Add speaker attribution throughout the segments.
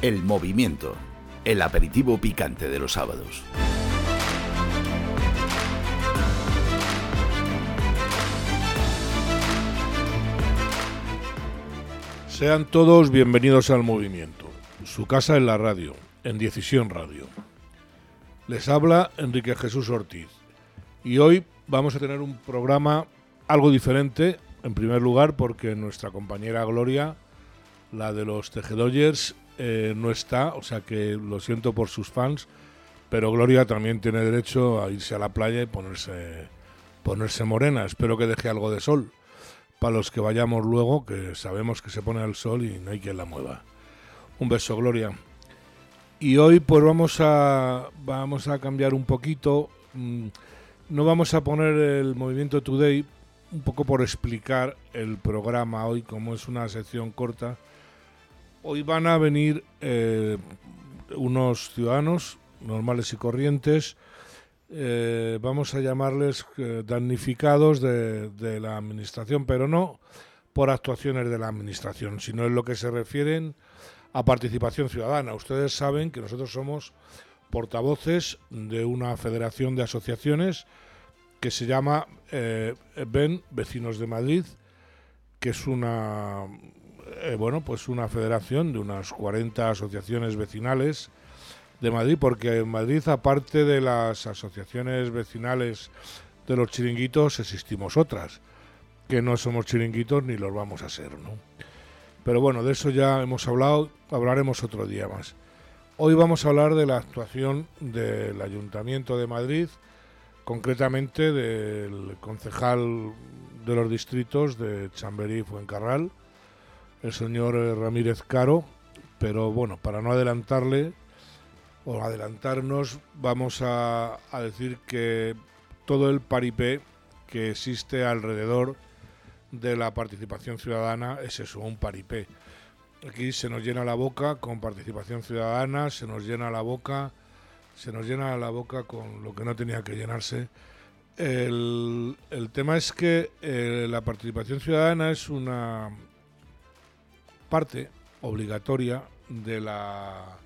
Speaker 1: El movimiento, el aperitivo picante de los sábados.
Speaker 2: Sean todos bienvenidos al movimiento, su casa en la radio, en Decisión Radio. Les habla Enrique Jesús Ortiz y hoy vamos a tener un programa algo diferente, en primer lugar porque nuestra compañera Gloria, la de los Tejedoyers, eh, no está, o sea que lo siento por sus fans, pero Gloria también tiene derecho a irse a la playa y ponerse, ponerse morena. Espero que deje algo de sol para los que vayamos luego, que sabemos que se pone al sol y no hay quien la mueva. Un beso, Gloria. Y hoy pues vamos a, vamos a cambiar un poquito. Mm, no vamos a poner el movimiento Today, un poco por explicar el programa hoy, como es una sección corta. Hoy van a venir eh, unos ciudadanos normales y corrientes, eh, vamos a llamarles eh, damnificados de, la administración, pero no por actuaciones de la administración, sino en lo que se refieren a participación ciudadana. Ustedes saben que nosotros somos portavoces de una federación de asociaciones que se llama BEN Vecinos de Madrid, que es una eh, bueno, pues una federación de unas 40 asociaciones vecinales de Madrid, porque en Madrid, aparte de las asociaciones vecinales de los chiringuitos, existimos otras, que no somos chiringuitos ni los vamos a ser, ¿no? Pero bueno, de eso ya hemos hablado, hablaremos otro día más. Hoy vamos a hablar de la actuación del Ayuntamiento de Madrid, concretamente del concejal de los distritos de Chamberí y Fuencarral, el señor Ramírez Caro, pero bueno, para no adelantarle, o adelantarnos, vamos a, decir que todo el paripé que existe alrededor de la participación ciudadana es eso, un paripé. Aquí se nos llena la boca con participación ciudadana, se nos llena la boca, se nos llena la boca con lo que no tenía que llenarse. El, el tema es que eh, la participación ciudadana es una parte obligatoria de la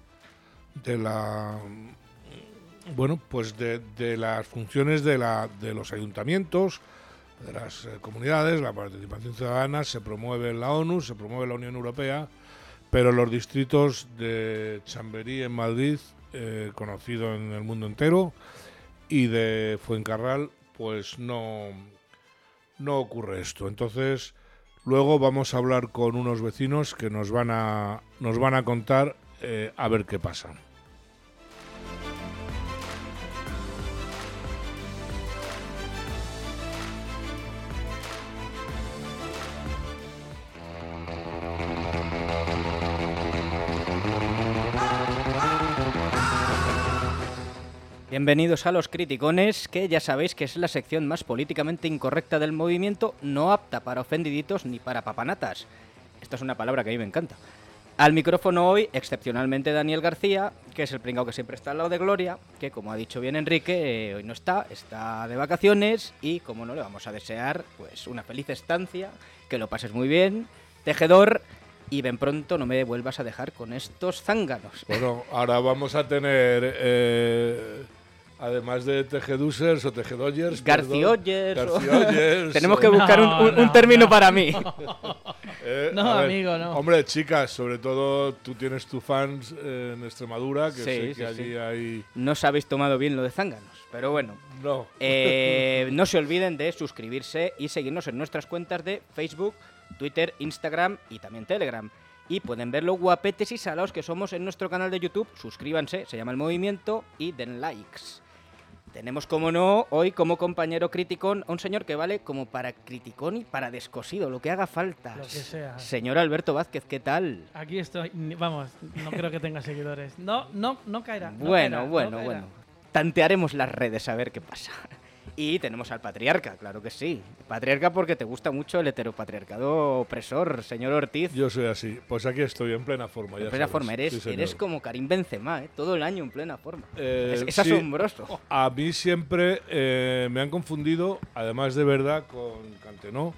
Speaker 2: de la bueno pues de, de las funciones de, la, de los ayuntamientos de las eh, comunidades la participación ciudadana se promueve en la ONU se promueve en la Unión Europea pero los distritos de Chamberí en Madrid eh, conocido en el mundo entero y de Fuencarral pues no no ocurre esto. Entonces luego vamos a hablar con unos vecinos que nos van a nos van a contar eh, a ver qué pasa.
Speaker 3: Bienvenidos a los criticones, que ya sabéis que es la sección más políticamente incorrecta del movimiento, no apta para ofendiditos ni para papanatas. Esta es una palabra que a mí me encanta. Al micrófono hoy, excepcionalmente Daniel García, que es el pringao que siempre está al lado de Gloria, que como ha dicho bien Enrique, eh, hoy no está, está de vacaciones y como no le vamos a desear, pues una feliz estancia, que lo pases muy bien, tejedor, y ven pronto no me vuelvas a dejar con estos zánganos.
Speaker 2: Bueno, ahora vamos a tener... Eh además de tejedusers o tejedoyers.
Speaker 3: Garcioyers. Garcioyers. Tenemos que buscar no, un, un, no, un, término no. para mí.
Speaker 4: eh, no, ver, amigo, no.
Speaker 2: Hombre, chicas, sobre todo tú tienes tus fans eh, en Extremadura, que
Speaker 3: sí,
Speaker 2: sé que
Speaker 3: sí,
Speaker 2: allí
Speaker 3: sí.
Speaker 2: hay.
Speaker 3: No os habéis tomado bien lo de zánganos, pero bueno.
Speaker 2: No.
Speaker 3: Eh, no se olviden de suscribirse y seguirnos en nuestras cuentas de Facebook, Twitter, Instagram y también Telegram. Y pueden ver lo guapetes y salados que somos en nuestro canal de YouTube. Suscríbanse, se llama El Movimiento, y den likes. Tenemos, como no, hoy como compañero criticón a un señor que vale como para criticón y para descosido, lo que haga falta.
Speaker 4: Lo que sea.
Speaker 3: Señor Alberto Vázquez, ¿qué tal?
Speaker 4: Aquí estoy. Vamos, no creo que tenga seguidores. No, no, no caerá. No
Speaker 3: bueno,
Speaker 4: caerá,
Speaker 3: bueno,
Speaker 4: no caerá.
Speaker 3: bueno. Tantearemos las redes a ver qué pasa. Y tenemos al patriarca, claro que sí. Patriarca porque te gusta mucho el heteropatriarcado opresor, señor Ortiz.
Speaker 2: Yo soy así. Pues aquí estoy en plena forma.
Speaker 3: En
Speaker 2: ya
Speaker 3: plena
Speaker 2: sabes.
Speaker 3: forma, eres,
Speaker 2: Sí,
Speaker 3: eres como Karim Benzema, ¿eh? todo el año en plena forma.
Speaker 2: Eh,
Speaker 3: es es
Speaker 2: sí,
Speaker 3: asombroso.
Speaker 2: A mí siempre eh, me han confundido, además de verdad, con Cantenó.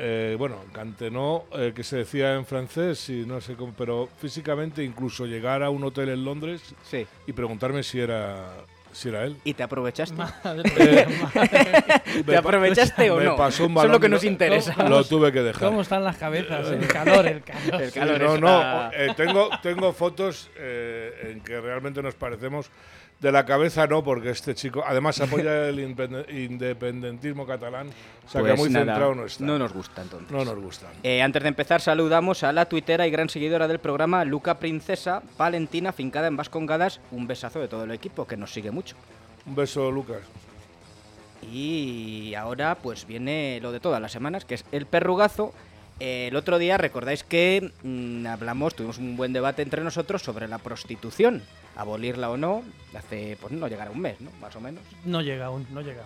Speaker 2: eh, bueno, cantenó, que se decía en francés, y no sé cómo, pero físicamente incluso llegar a un hotel en Londres
Speaker 3: Sí.
Speaker 2: y preguntarme si era, si era él.
Speaker 3: ¿Y te aprovechaste?
Speaker 4: Madre
Speaker 2: Eh,
Speaker 4: madre.
Speaker 3: ¿Te aprovechaste o
Speaker 2: me
Speaker 3: no?
Speaker 2: pasó un
Speaker 3: Eso es lo que nos interesa.
Speaker 2: Lo tuve que dejar.
Speaker 4: ¿Cómo están las cabezas? El calor, el calor.
Speaker 3: El
Speaker 2: Sí,
Speaker 3: calor
Speaker 2: no,
Speaker 3: está-
Speaker 2: no, eh, tengo, tengo fotos eh, en que realmente nos parecemos. De la cabeza no, porque este chico además apoya el independ- independentismo catalán, o sea que
Speaker 3: Pues
Speaker 2: muy
Speaker 3: nada,
Speaker 2: centrado no está.
Speaker 3: No nos gusta entonces.
Speaker 2: No nos gusta.
Speaker 3: Eh, antes de empezar, saludamos a la tuitera y gran seguidora del programa, Luca Princesa, Valentina, fincada en Vascongadas. Un besazo de todo el equipo que nos sigue mucho.
Speaker 2: Un beso, Lucas.
Speaker 3: Y ahora pues viene lo de todas las semanas, que es el perrugazo. Eh, el otro día recordáis que mm, hablamos, tuvimos un buen debate entre nosotros sobre la prostitución, abolirla o no, hace pues no llegará un mes, ¿no? Más o menos.
Speaker 4: No llega aún, no llega.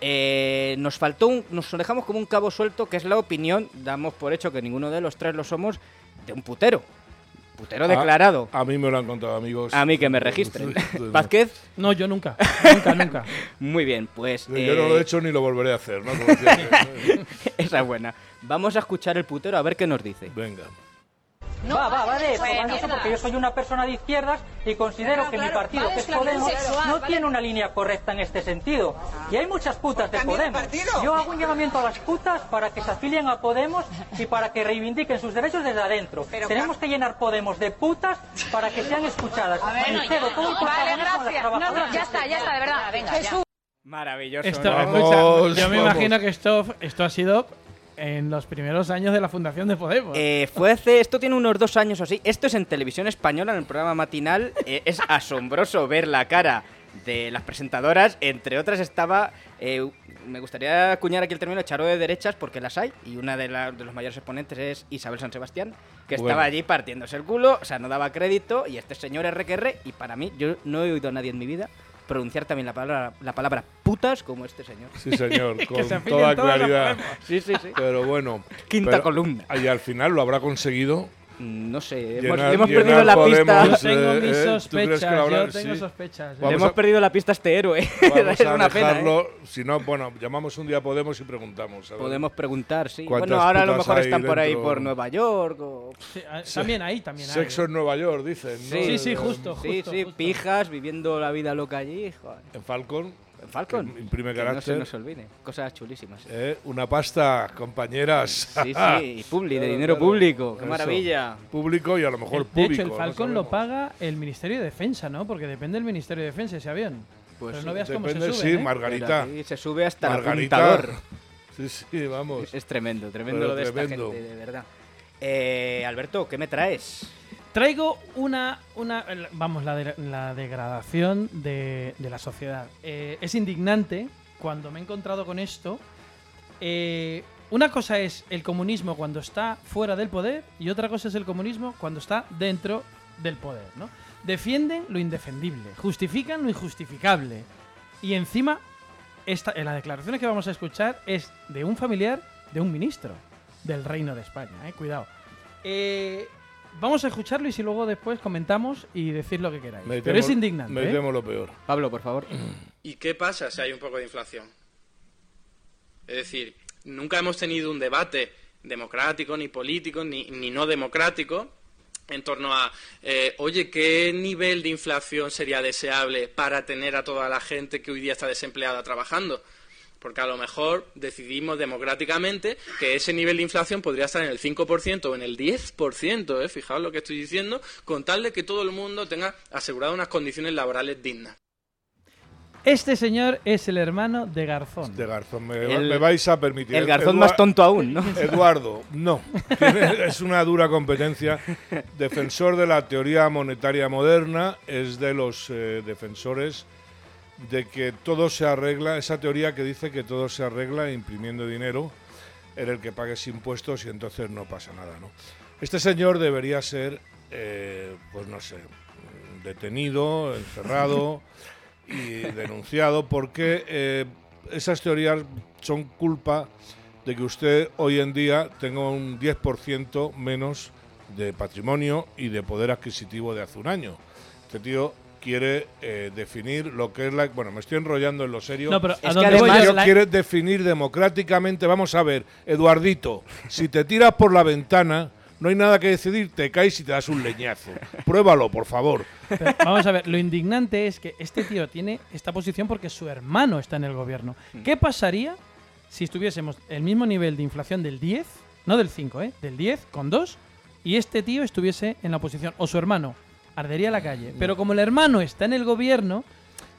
Speaker 3: Eh, nos faltó un, nos dejamos como un cabo suelto, que es la opinión, damos por hecho que ninguno de los tres lo somos, de un putero. Putero
Speaker 2: Ah,
Speaker 3: declarado.
Speaker 2: A mí me lo han contado amigos.
Speaker 3: A mí que me registren. Vázquez,
Speaker 4: No, yo nunca. Nunca, nunca.
Speaker 3: muy bien, pues...
Speaker 2: Yo no lo
Speaker 3: eh,
Speaker 2: he hecho ni lo volveré a hacer, ¿no? Como.
Speaker 3: Esa es buena. Vamos a escuchar el putero a ver qué nos dice.
Speaker 2: Venga.
Speaker 5: Va, va, va de eso, va de eso, porque yo soy una persona de izquierdas y considero
Speaker 6: Claro,
Speaker 5: que mi partido,
Speaker 6: vale,
Speaker 5: que es Podemos,
Speaker 6: sexual,
Speaker 5: no
Speaker 6: vale.
Speaker 5: tiene una línea correcta en este sentido. Y hay muchas putas de Podemos. Yo hago un llamamiento a las putas para que se afilien a Podemos y para que reivindiquen sus derechos desde adentro.
Speaker 6: Pero,
Speaker 5: Tenemos que llenar Podemos de putas para que sean escuchadas. Y cedo todo el
Speaker 6: Vale,
Speaker 5: a
Speaker 6: gracias. No, ya está, ya está, de verdad. Venga, Jesús.
Speaker 3: Maravilloso.
Speaker 4: Esto,
Speaker 3: ¿no?
Speaker 2: Vamos,
Speaker 4: escucha, yo me
Speaker 2: vamos.
Speaker 4: imagino que esto, esto ha sido en los primeros años de la fundación de Podemos.
Speaker 3: Eh, fue hace, esto tiene unos dos años o así. Esto es en televisión española, en el programa matinal. Eh, es asombroso ver la cara de las presentadoras. Entre otras estaba, eh, me gustaría acuñar aquí el término charo de derechas porque las hay. Y una de, la- de los mayores exponentes es Isabel San Sebastián, que
Speaker 2: Bueno.
Speaker 3: estaba allí partiéndose el culo, o sea, no daba crédito. Y este señor RQR, y para mí, yo no he oído a nadie en mi vida pronunciar también la palabra, la palabra putas como este señor.
Speaker 2: Sí, señor,
Speaker 4: se
Speaker 2: con toda claridad.
Speaker 3: Sí, sí, sí.
Speaker 2: Pero bueno.
Speaker 3: Quinta
Speaker 2: pero-
Speaker 3: columna.
Speaker 2: Y al final lo habrá conseguido.
Speaker 3: Mm, No sé, hemos,
Speaker 2: Llenar-
Speaker 3: le hemos
Speaker 2: llenar
Speaker 3: perdido la pista.
Speaker 2: Podemos,
Speaker 4: yo tengo
Speaker 2: eh,
Speaker 4: mis
Speaker 2: eh, ¿tú crees que
Speaker 4: sospechas, yo tengo
Speaker 2: sí?
Speaker 4: sospechas. ¿eh?
Speaker 3: Le
Speaker 2: Vamos
Speaker 3: hemos
Speaker 2: a-
Speaker 3: perdido la pista a este héroe.
Speaker 2: Vamos
Speaker 3: es
Speaker 2: a
Speaker 3: una pena. ¿eh?
Speaker 2: dejarlo. Si no, bueno, llamamos un día a Podemos y preguntamos. a ver.
Speaker 3: Podemos preguntar, sí.
Speaker 2: ¿Cuántas
Speaker 3: Bueno, ahora a lo mejor están por ahí por Nueva York o...
Speaker 4: Sí, también ahí, también hay.
Speaker 2: Sexo en Nueva York, dicen. ¿no?
Speaker 4: Sí, sí,
Speaker 2: Eh,
Speaker 4: justo,
Speaker 3: Sí,
Speaker 4: justo.
Speaker 3: sí,
Speaker 4: justo.
Speaker 3: pijas viviendo la vida loca allí. Joder.
Speaker 2: En Falcon.
Speaker 3: Falcon.
Speaker 2: Que imprime
Speaker 3: Que no se
Speaker 2: carácter.
Speaker 3: nos olvide. Cosas chulísimas.
Speaker 2: eh, una pasta, compañeras.
Speaker 3: Sí, sí, y publi, de dinero
Speaker 2: claro.
Speaker 3: público. ¡Qué
Speaker 2: Eso.
Speaker 3: maravilla!
Speaker 2: Público y a lo mejor
Speaker 4: El- de
Speaker 2: público.
Speaker 4: hecho, el
Speaker 2: no
Speaker 4: Falcon lo
Speaker 2: sabemos.
Speaker 4: paga el Ministerio de Defensa, ¿no? Porque depende del Ministerio de Defensa ese avión.
Speaker 3: Pues
Speaker 4: Pero no veas cómo
Speaker 2: Depende,
Speaker 4: se sube,
Speaker 2: sí,
Speaker 4: ¿eh?
Speaker 2: Margarita.
Speaker 3: Aquí se sube hasta el
Speaker 2: Margarita.
Speaker 3: apuntador.
Speaker 2: Sí, sí, vamos.
Speaker 3: Es tremendo, tremendo
Speaker 2: Pero
Speaker 3: lo de
Speaker 2: tremendo.
Speaker 3: esta gente, de verdad. Eh, Alberto, ¿qué me traes?
Speaker 4: Traigo una, una vamos, la, de- la degradación de, de la sociedad. Eh, es indignante cuando me he encontrado con esto. Eh, una cosa es el comunismo cuando está fuera del poder y otra cosa es el comunismo cuando está dentro del poder, ¿no? Defienden lo indefendible, justifican lo injustificable y encima esta, en las declaraciones que vamos a escuchar es de un familiar de un ministro del Reino de España, eh, cuidado. Eh, vamos a escucharlo y si luego después comentamos y decir lo que queráis.
Speaker 2: Me
Speaker 4: Pero
Speaker 2: temo-
Speaker 4: es indignante.
Speaker 2: Me
Speaker 4: ¿eh?
Speaker 2: temo lo peor.
Speaker 3: Pablo, por favor.
Speaker 7: ¿Y qué pasa si hay un poco de inflación? Es decir, nunca hemos tenido un debate democrático, ni político, ni, ni no democrático en torno a, eh, oye, ¿qué nivel de inflación sería deseable para tener a toda la gente que hoy día está desempleada trabajando? Porque a lo mejor decidimos democráticamente que ese nivel de inflación podría estar en el 5% o en el 10%, ¿eh? fijaos lo que estoy diciendo, con tal de que todo el mundo tenga asegurado unas condiciones laborales dignas.
Speaker 4: Este señor es el hermano de Garzón.
Speaker 2: De Garzón, me,
Speaker 3: El-
Speaker 2: me vais a permitir.
Speaker 3: El garzón más tonto aún, ¿no?
Speaker 2: Eduardo, no. Tiene- es una dura competencia. Defensor de la teoría monetaria moderna, es de los eh, defensores de que todo se arregla, esa teoría que dice que todo se arregla imprimiendo dinero en el que pagues impuestos y entonces no pasa nada, ¿no? Este señor debería ser, eh, pues no sé, detenido, encerrado y denunciado porque eh, esas teorías son culpa de que usted hoy en día tenga un 10% menos de patrimonio y de poder adquisitivo de hace un año. Este tío quiere eh, definir lo que es la... Bueno, me estoy enrollando en lo serio.
Speaker 4: No, pero ¿a dónde
Speaker 3: además
Speaker 4: voy yo?
Speaker 2: Yo
Speaker 4: La-
Speaker 2: quiere definir democráticamente. Vamos a ver, Eduardito, si te tiras por la ventana, no hay nada que decidir, te caes y te das un leñazo. Pruébalo, por favor.
Speaker 4: Pero, vamos a ver, lo indignante es que este tío tiene esta posición porque su hermano está en el gobierno. ¿Qué pasaría si estuviésemos el mismo nivel de inflación del 10, no del 5, ¿eh? Del 10 con 2, y este tío estuviese en la oposición, o su hermano, ardería la calle. Pero como el hermano está en el gobierno,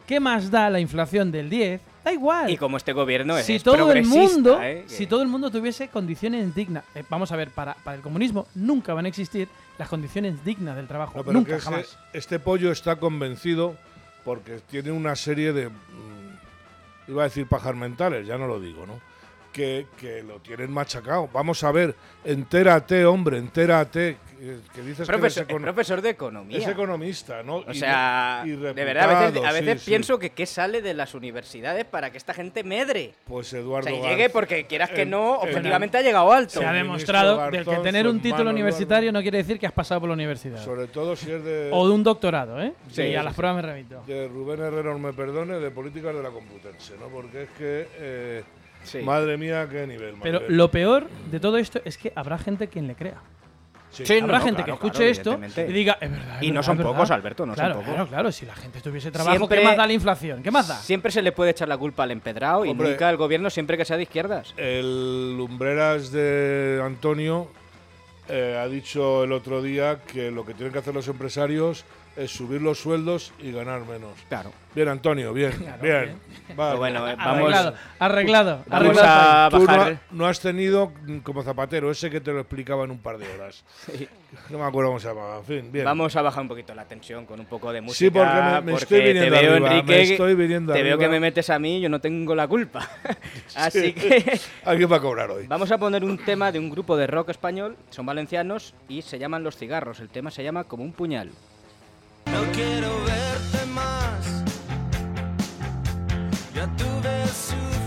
Speaker 4: ¿qué más da la inflación del 10? Da igual.
Speaker 3: Y como este gobierno es
Speaker 4: si todo el mundo,
Speaker 3: ¿eh?
Speaker 4: Si todo el mundo tuviese condiciones dignas, eh, vamos a ver, para, para el comunismo nunca van a existir las condiciones dignas del trabajo,
Speaker 2: No, pero
Speaker 4: nunca jamás.
Speaker 2: este pollo está convencido porque tiene una serie de. mm, iba a decir pajar mentales, ya no lo digo, ¿no? Que, que lo tienen machacado. Vamos a ver, entérate, hombre, entérate. Que, que dices
Speaker 3: Profesor,
Speaker 2: que
Speaker 3: es profesor de economía.
Speaker 2: es economista, ¿no?
Speaker 3: O
Speaker 2: Y-
Speaker 3: sea,
Speaker 2: y
Speaker 3: de verdad, a veces,
Speaker 2: reputado,
Speaker 3: a veces
Speaker 2: sí, sí.
Speaker 3: pienso que qué sale de las universidades para que esta gente medre.
Speaker 2: Pues
Speaker 3: O
Speaker 2: Eduardo.
Speaker 3: sea, y
Speaker 2: Garza-
Speaker 3: llegue porque quieras que
Speaker 2: el-
Speaker 3: no,
Speaker 2: el-
Speaker 3: objetivamente ha llegado alto.
Speaker 4: Se ha demostrado que tener un título universitario
Speaker 2: Eduardo.
Speaker 4: no quiere decir que has pasado por la universidad.
Speaker 2: Sobre todo si es de,
Speaker 4: O de un doctorado, ¿eh?
Speaker 3: Sí,
Speaker 4: y a las pruebas me remito.
Speaker 2: de Rubén Herrero, me perdone, de políticas de la Complutense, ¿no? Porque es que. eh,
Speaker 3: Sí.
Speaker 2: Madre mía, qué nivel.
Speaker 4: Pero lo peor de todo esto es que habrá gente quien le crea.
Speaker 2: Sí.
Speaker 4: Habrá
Speaker 3: no,
Speaker 4: gente
Speaker 3: claro,
Speaker 4: que escuche
Speaker 3: claro,
Speaker 4: esto y diga, es verdad. es
Speaker 3: Y no
Speaker 4: verdad,
Speaker 3: son pocos,
Speaker 4: verdad".
Speaker 3: Alberto, no son
Speaker 4: claro,
Speaker 3: pocos.
Speaker 4: Claro, claro, si la gente tuviese trabajo,
Speaker 3: Siempre-
Speaker 4: ¿qué más da la inflación? ¿Qué más da?
Speaker 3: Siempre se le puede echar la culpa al empedrado y
Speaker 2: Hombre.
Speaker 3: nunca al gobierno siempre que sea de izquierdas.
Speaker 2: El Lumbreras de Antonio eh, ha dicho el otro día que lo que tienen que hacer los empresarios es subir los sueldos y ganar menos.
Speaker 3: Claro.
Speaker 2: Bien, Antonio, bien, bien. Vale.
Speaker 3: Pero bueno, eh, vamos,
Speaker 4: Arreglado, arreglado.
Speaker 3: vamos
Speaker 4: arreglado
Speaker 3: a
Speaker 2: Tú no,
Speaker 3: bajar.
Speaker 2: no has tenido como Zapatero, ese que te lo explicaba en un par de horas. No me acuerdo cómo se llamaba. En fin, bien.
Speaker 3: Vamos a bajar un poquito la tensión con un poco de música.
Speaker 2: Sí, porque me- me estoy
Speaker 3: porque
Speaker 2: viniendo
Speaker 3: te veo,
Speaker 2: arriba, me
Speaker 3: Enrique,
Speaker 2: estoy viniendo
Speaker 3: te veo
Speaker 2: arriba.
Speaker 3: que me metes a mí, yo no tengo la culpa. Así que
Speaker 2: Alguien va a cobrar hoy.
Speaker 3: vamos a poner un tema de un grupo de rock español, son valencianos y se llaman Los Cigarros. El tema se llama Como un puñal.
Speaker 8: No quiero verte más. Ya tuve suficiente.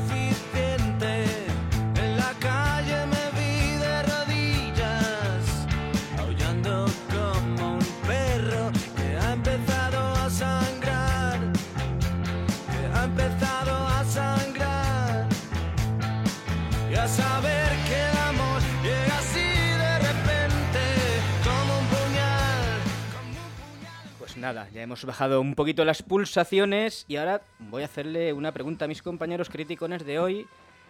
Speaker 3: Hemos bajado un poquito las pulsaciones y ahora voy a hacerle una pregunta a mis compañeros criticones de hoy.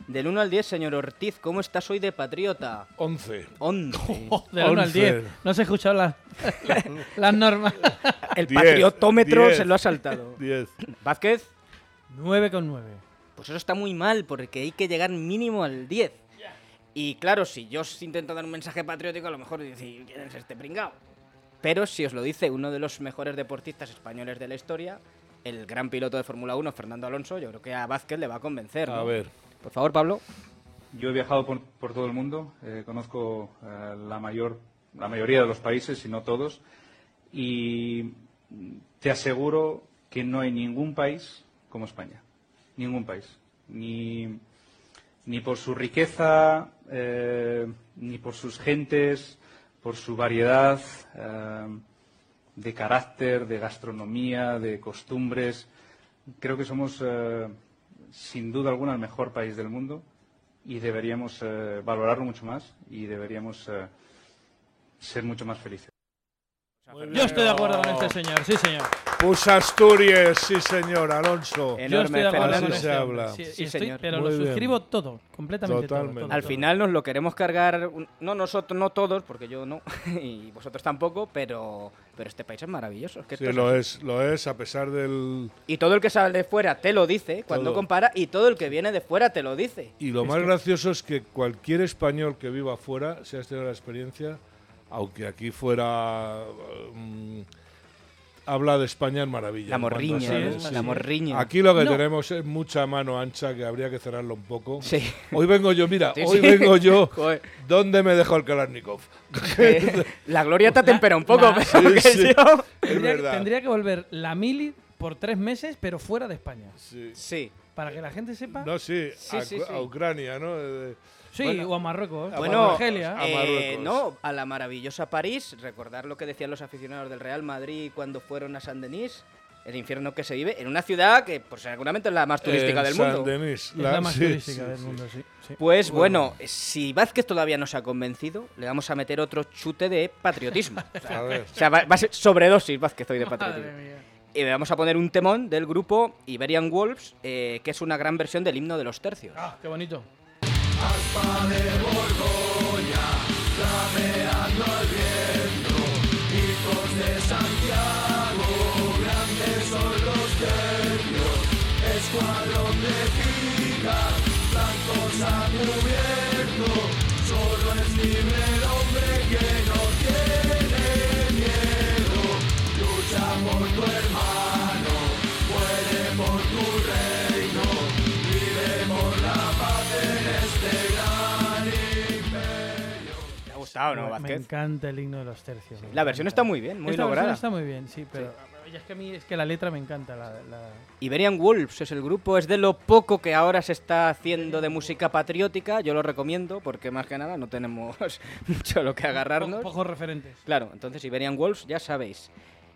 Speaker 3: Del 1 al 10, señor Ortiz, ¿cómo estás hoy de patriota?
Speaker 2: 11.
Speaker 3: 11.
Speaker 4: Del 1 al 10.
Speaker 2: 11.
Speaker 4: No se ha escuchado las, las normas.
Speaker 3: El
Speaker 2: Diez,
Speaker 3: patriotómetro
Speaker 2: diez.
Speaker 3: se lo ha saltado.
Speaker 2: 10.
Speaker 3: Vázquez,
Speaker 4: 9 con 9.
Speaker 3: pues eso está muy mal porque hay que llegar mínimo al 10. Y claro, si yo os intento dar un mensaje patriótico, a lo mejor decís, ¿quién es este pringao? Pero si os lo dice uno de los mejores deportistas españoles de la historia, el gran piloto de Fórmula 1, Fernando Alonso, yo creo que a Vázquez le va a convencer.
Speaker 2: A ver.
Speaker 3: Por favor, Pablo.
Speaker 9: Yo he viajado por, por todo el mundo, eh, conozco eh, la, mayor, la mayoría de los países, si no todos, y te aseguro que no hay ningún país como España. Ningún país. Ni, ni por su riqueza, eh, ni por sus gentes, por su variedad eh, de carácter, de gastronomía, de costumbres. Creo que somos, eh, sin duda alguna, el mejor país del mundo y deberíamos eh, valorarlo mucho más y deberíamos ser mucho más felices.
Speaker 4: Yo estoy de acuerdo con este señor, sí, señor.
Speaker 2: Pues Asturias, sí señor, Alonso.
Speaker 3: En-
Speaker 4: Yo
Speaker 3: Enorme,
Speaker 4: estoy de acuerdo con
Speaker 2: Así
Speaker 4: este
Speaker 2: se
Speaker 4: hombre,
Speaker 2: habla.
Speaker 4: sí,
Speaker 3: Sí,
Speaker 4: estoy-
Speaker 3: señor.
Speaker 4: pero
Speaker 2: Muy
Speaker 4: lo
Speaker 2: bien.
Speaker 4: suscribo todo, completamente todo,
Speaker 2: Totalmente.
Speaker 4: todo,
Speaker 3: Al
Speaker 4: todo.
Speaker 3: final nos lo queremos cargar, un- no nosotros, no todos, porque yo no, y vosotros tampoco, pero, pero este país es maravilloso. es que esto
Speaker 2: Sí,
Speaker 3: es
Speaker 2: lo
Speaker 3: así.
Speaker 2: es, lo es, a pesar del...
Speaker 3: Y todo el que sale de fuera te lo dice cuando
Speaker 2: Todo.
Speaker 3: compara, y todo el que viene de fuera te lo dice.
Speaker 2: Y lo más gracioso es que cualquier español que viva afuera, si has tenido la experiencia, aunque aquí fuera... mm, habla de España en maravilla.
Speaker 3: La morriña, la morriña.
Speaker 2: Aquí lo que
Speaker 4: No.
Speaker 2: tenemos es mucha mano ancha que habría que cerrarlo un poco.
Speaker 3: Sí.
Speaker 2: Hoy vengo yo, mira,
Speaker 3: Sí,
Speaker 2: hoy
Speaker 3: sí.
Speaker 2: vengo yo.
Speaker 3: Joder.
Speaker 2: ¿Dónde me dejó el Kalashnikov?
Speaker 3: Eh, la gloria te atempera un poco,
Speaker 4: la-
Speaker 3: pero
Speaker 2: Sí,
Speaker 3: que
Speaker 2: sí.
Speaker 3: yo-
Speaker 2: Es
Speaker 4: Tendría, tendría que volver la mili por tres meses, pero fuera de España.
Speaker 2: Sí.
Speaker 3: Sí.
Speaker 4: Para que la gente sepa.
Speaker 2: No, sí,
Speaker 3: Sí,
Speaker 2: a,
Speaker 3: sí,
Speaker 2: a
Speaker 3: sí.
Speaker 2: Ucrania, ¿no? Eh,
Speaker 4: sí,
Speaker 2: bueno,
Speaker 4: o a Marruecos. o
Speaker 3: Bueno,
Speaker 4: a Argelia.
Speaker 3: eh, no, a la maravillosa París, recordar lo que decían los aficionados del Real Madrid cuando fueron a Saint-Denis, El infierno que se vive en una ciudad que pues, seguramente es la más turística
Speaker 2: En
Speaker 3: del
Speaker 2: San
Speaker 3: mundo.
Speaker 2: Denis,
Speaker 4: Es la, más
Speaker 2: sí,
Speaker 4: turística
Speaker 2: sí,
Speaker 4: del
Speaker 2: sí.
Speaker 4: mundo, sí. sí.
Speaker 3: Pues
Speaker 2: Bueno.
Speaker 3: bueno, si Vázquez todavía no se ha convencido, le vamos a meter otro chute de patriotismo.
Speaker 2: A ver.
Speaker 3: O sea, va, va a ser sobredosis Vázquez hoy de
Speaker 4: Madre
Speaker 3: patriotismo.
Speaker 4: mía.
Speaker 3: Y le vamos a poner un temón del grupo Iberian Wolves, eh, que es una gran versión del himno de los tercios.
Speaker 4: Ah, qué bonito.
Speaker 3: ¿Te ha gustado, no,
Speaker 4: me, encanta el himno de los tercios.
Speaker 3: La versión está muy bien, muy
Speaker 4: Esta
Speaker 3: lograda.
Speaker 4: versión está muy bien, sí, pero y es que a mí es que la letra me encanta. La, la-
Speaker 3: Iberian Wolves es el grupo, es de lo poco que ahora se está haciendo de música patriótica. Yo lo recomiendo porque más que nada no tenemos mucho a lo que
Speaker 4: po-
Speaker 3: agarrarnos.
Speaker 4: pocos referentes.
Speaker 3: Claro, entonces Iberian Wolves ya sabéis.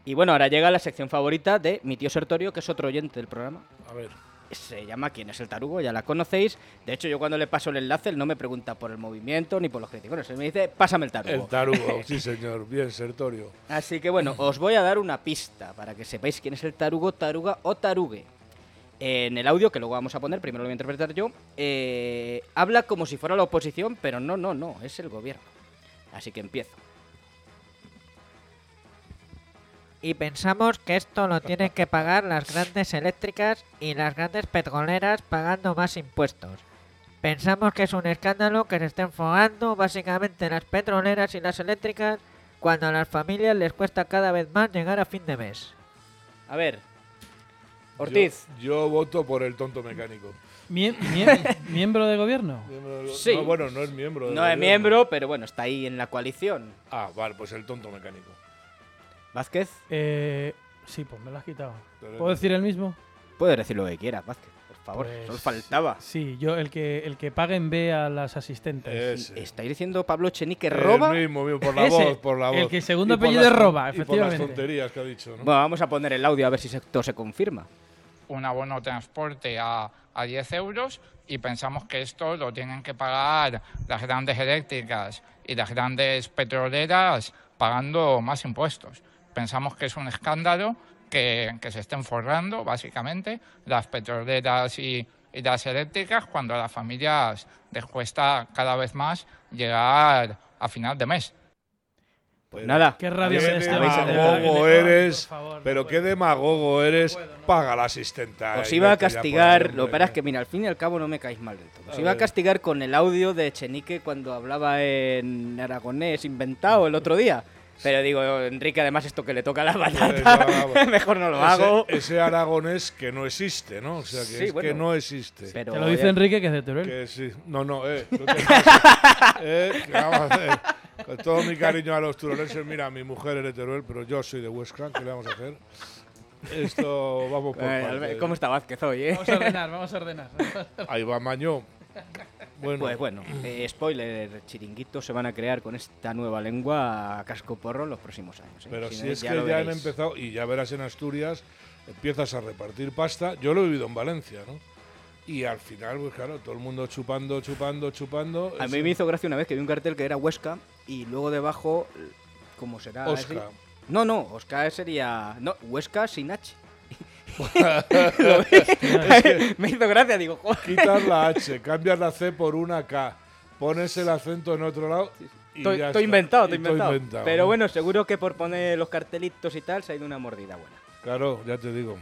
Speaker 3: Y bueno, ahora llega la sección favorita de mi tío Sertorio, que es otro oyente del programa.
Speaker 2: A ver.
Speaker 3: Se llama ¿Quién es el tarugo? Ya la conocéis. De hecho, yo cuando le paso el enlace, él no me pregunta por el movimiento ni por los criticones. Él me dice, pásame el tarugo.
Speaker 2: El tarugo, sí señor. Bien, Sertorio.
Speaker 3: Así que bueno, os voy a dar una pista para que sepáis quién es el tarugo, taruga o tarugue. En el audio, que luego vamos a poner, primero lo voy a interpretar yo, eh, habla como si fuera la oposición, pero no, no, no, es el gobierno. Así que empiezo.
Speaker 10: Y pensamos que esto lo tienen que pagar las grandes eléctricas y las grandes petroleras pagando más impuestos. Pensamos que es un escándalo que se estén fogando básicamente las petroleras y las eléctricas cuando a las familias les cuesta cada vez más llegar a fin de mes.
Speaker 3: A ver, Ortiz.
Speaker 2: Yo, yo voto por el tonto mecánico.
Speaker 4: Mie- mie- ¿Miembro de gobierno?
Speaker 2: Miembro
Speaker 3: Sí.
Speaker 2: No, bueno, no es miembro.
Speaker 3: No es miembro, pero bueno, está ahí en la coalición.
Speaker 2: Ah, vale, pues el tonto mecánico.
Speaker 3: Vázquez,
Speaker 4: Eh, sí, pues me lo has quitado. ¿Puedo decir el mismo?
Speaker 3: puedes decir lo que quieras, Vázquez, por favor,
Speaker 4: Pues-
Speaker 3: solo faltaba.
Speaker 4: Sí, yo el que el que pague en B a las asistentes.
Speaker 2: Ese.
Speaker 3: ¿Estáis diciendo Pablo Chenique roba?
Speaker 2: El mismo, mismo, por la
Speaker 4: Ese,
Speaker 2: voz, por la
Speaker 4: el
Speaker 2: voz.
Speaker 4: que segundo apellido
Speaker 2: las
Speaker 4: es Roba,
Speaker 2: Y por las
Speaker 4: efectivamente.
Speaker 2: tonterías que ha dicho, ¿no?
Speaker 3: Bueno, vamos a poner el audio a ver si esto se confirma.
Speaker 11: un abono transporte a, a 10 euros y pensamos que esto lo tienen que pagar las grandes eléctricas y las grandes petroleras pagando más impuestos. Pensamos que es un escándalo que, que se estén forrando, básicamente, las petroleras y, y las eléctricas cuando a las familias les cuesta cada vez más llegar a final de mes.
Speaker 3: Pues nada.
Speaker 4: Qué rabia
Speaker 2: Qué
Speaker 4: este
Speaker 2: demagogo eres,
Speaker 4: Por favor,
Speaker 2: pero
Speaker 4: no
Speaker 2: qué demagogo eres. Paga la asistenta.
Speaker 3: Os iba a castigar, lo que pasa es que, mira, al fin y al cabo no me caéis mal del todo. Os
Speaker 2: A
Speaker 3: iba a castigar con el audio de Chenique cuando hablaba en aragonés inventado el otro día. Pero digo, Enrique, además esto que le toca la patata,
Speaker 2: vamos.
Speaker 3: mejor no lo
Speaker 2: Ese-
Speaker 3: hago.
Speaker 2: Ese aragonés que no existe, ¿no? O sea, que
Speaker 3: Sí,
Speaker 2: es
Speaker 3: bueno.
Speaker 2: que no existe.
Speaker 3: Pero
Speaker 4: Te lo dice
Speaker 3: ya-
Speaker 4: Enrique que es de Teruel.
Speaker 2: Que sí. No, no, eh. no te pases. Eh, ¿qué vamos a hacer? Con todo mi cariño a los turolenses, mira, mi mujer es de Teruel, pero yo soy de Huesca, ¿qué le vamos a hacer? Esto, vamos por
Speaker 3: Eh. ¿Cómo está Vázquez hoy, eh?
Speaker 4: Vamos a ordenar, vamos a ordenar.
Speaker 2: Ahí va Maño. Bueno,
Speaker 3: Pues bueno, eh, spoiler, chiringuitos se van a crear con esta nueva lengua a casco porro en los próximos años. ¿eh?
Speaker 2: pero si
Speaker 3: no,
Speaker 2: es
Speaker 3: ya
Speaker 2: que ya han empezado, y ya verás en Asturias, empiezas a repartir pasta. Yo lo he vivido en Valencia, ¿no? Y al final, pues claro, todo el mundo chupando, chupando, chupando.
Speaker 3: A mí me hizo gracia una vez que vi un cartel que era Huesca y lugo debajo, ¿cómo será?
Speaker 2: Osca.
Speaker 3: así? No, no, Oscar sería. No, Huesca sin H. Lo vi. me hizo gracia, digo, joder.
Speaker 2: Quitas la H, cambias la C por una K, pones el acento en otro lado y
Speaker 3: Estoy,
Speaker 2: ya
Speaker 3: estoy
Speaker 2: está.
Speaker 3: inventado, estoy. Pero
Speaker 2: ¿no?
Speaker 3: bueno, seguro que por poner los cartelitos y tal se ha ido una mordida buena.
Speaker 2: Claro, ya te digo.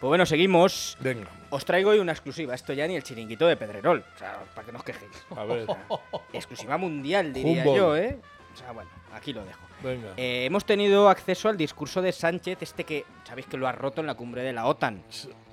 Speaker 3: Pues bueno, seguimos.
Speaker 2: Venga,
Speaker 3: Os traigo hoy una exclusiva. Esto ya ni el chiringuito de Pedrerol. O sea, para que no os quejéis.
Speaker 2: a ver,
Speaker 3: Exclusiva mundial, diría
Speaker 2: Humboldt.
Speaker 3: yo, ¿eh? O sea, bueno, aquí lo dejo.
Speaker 2: venga.
Speaker 3: Eh, hemos tenido acceso al discurso de Sánchez, este que sabéis que lo ha roto en la cumbre de la OTAN.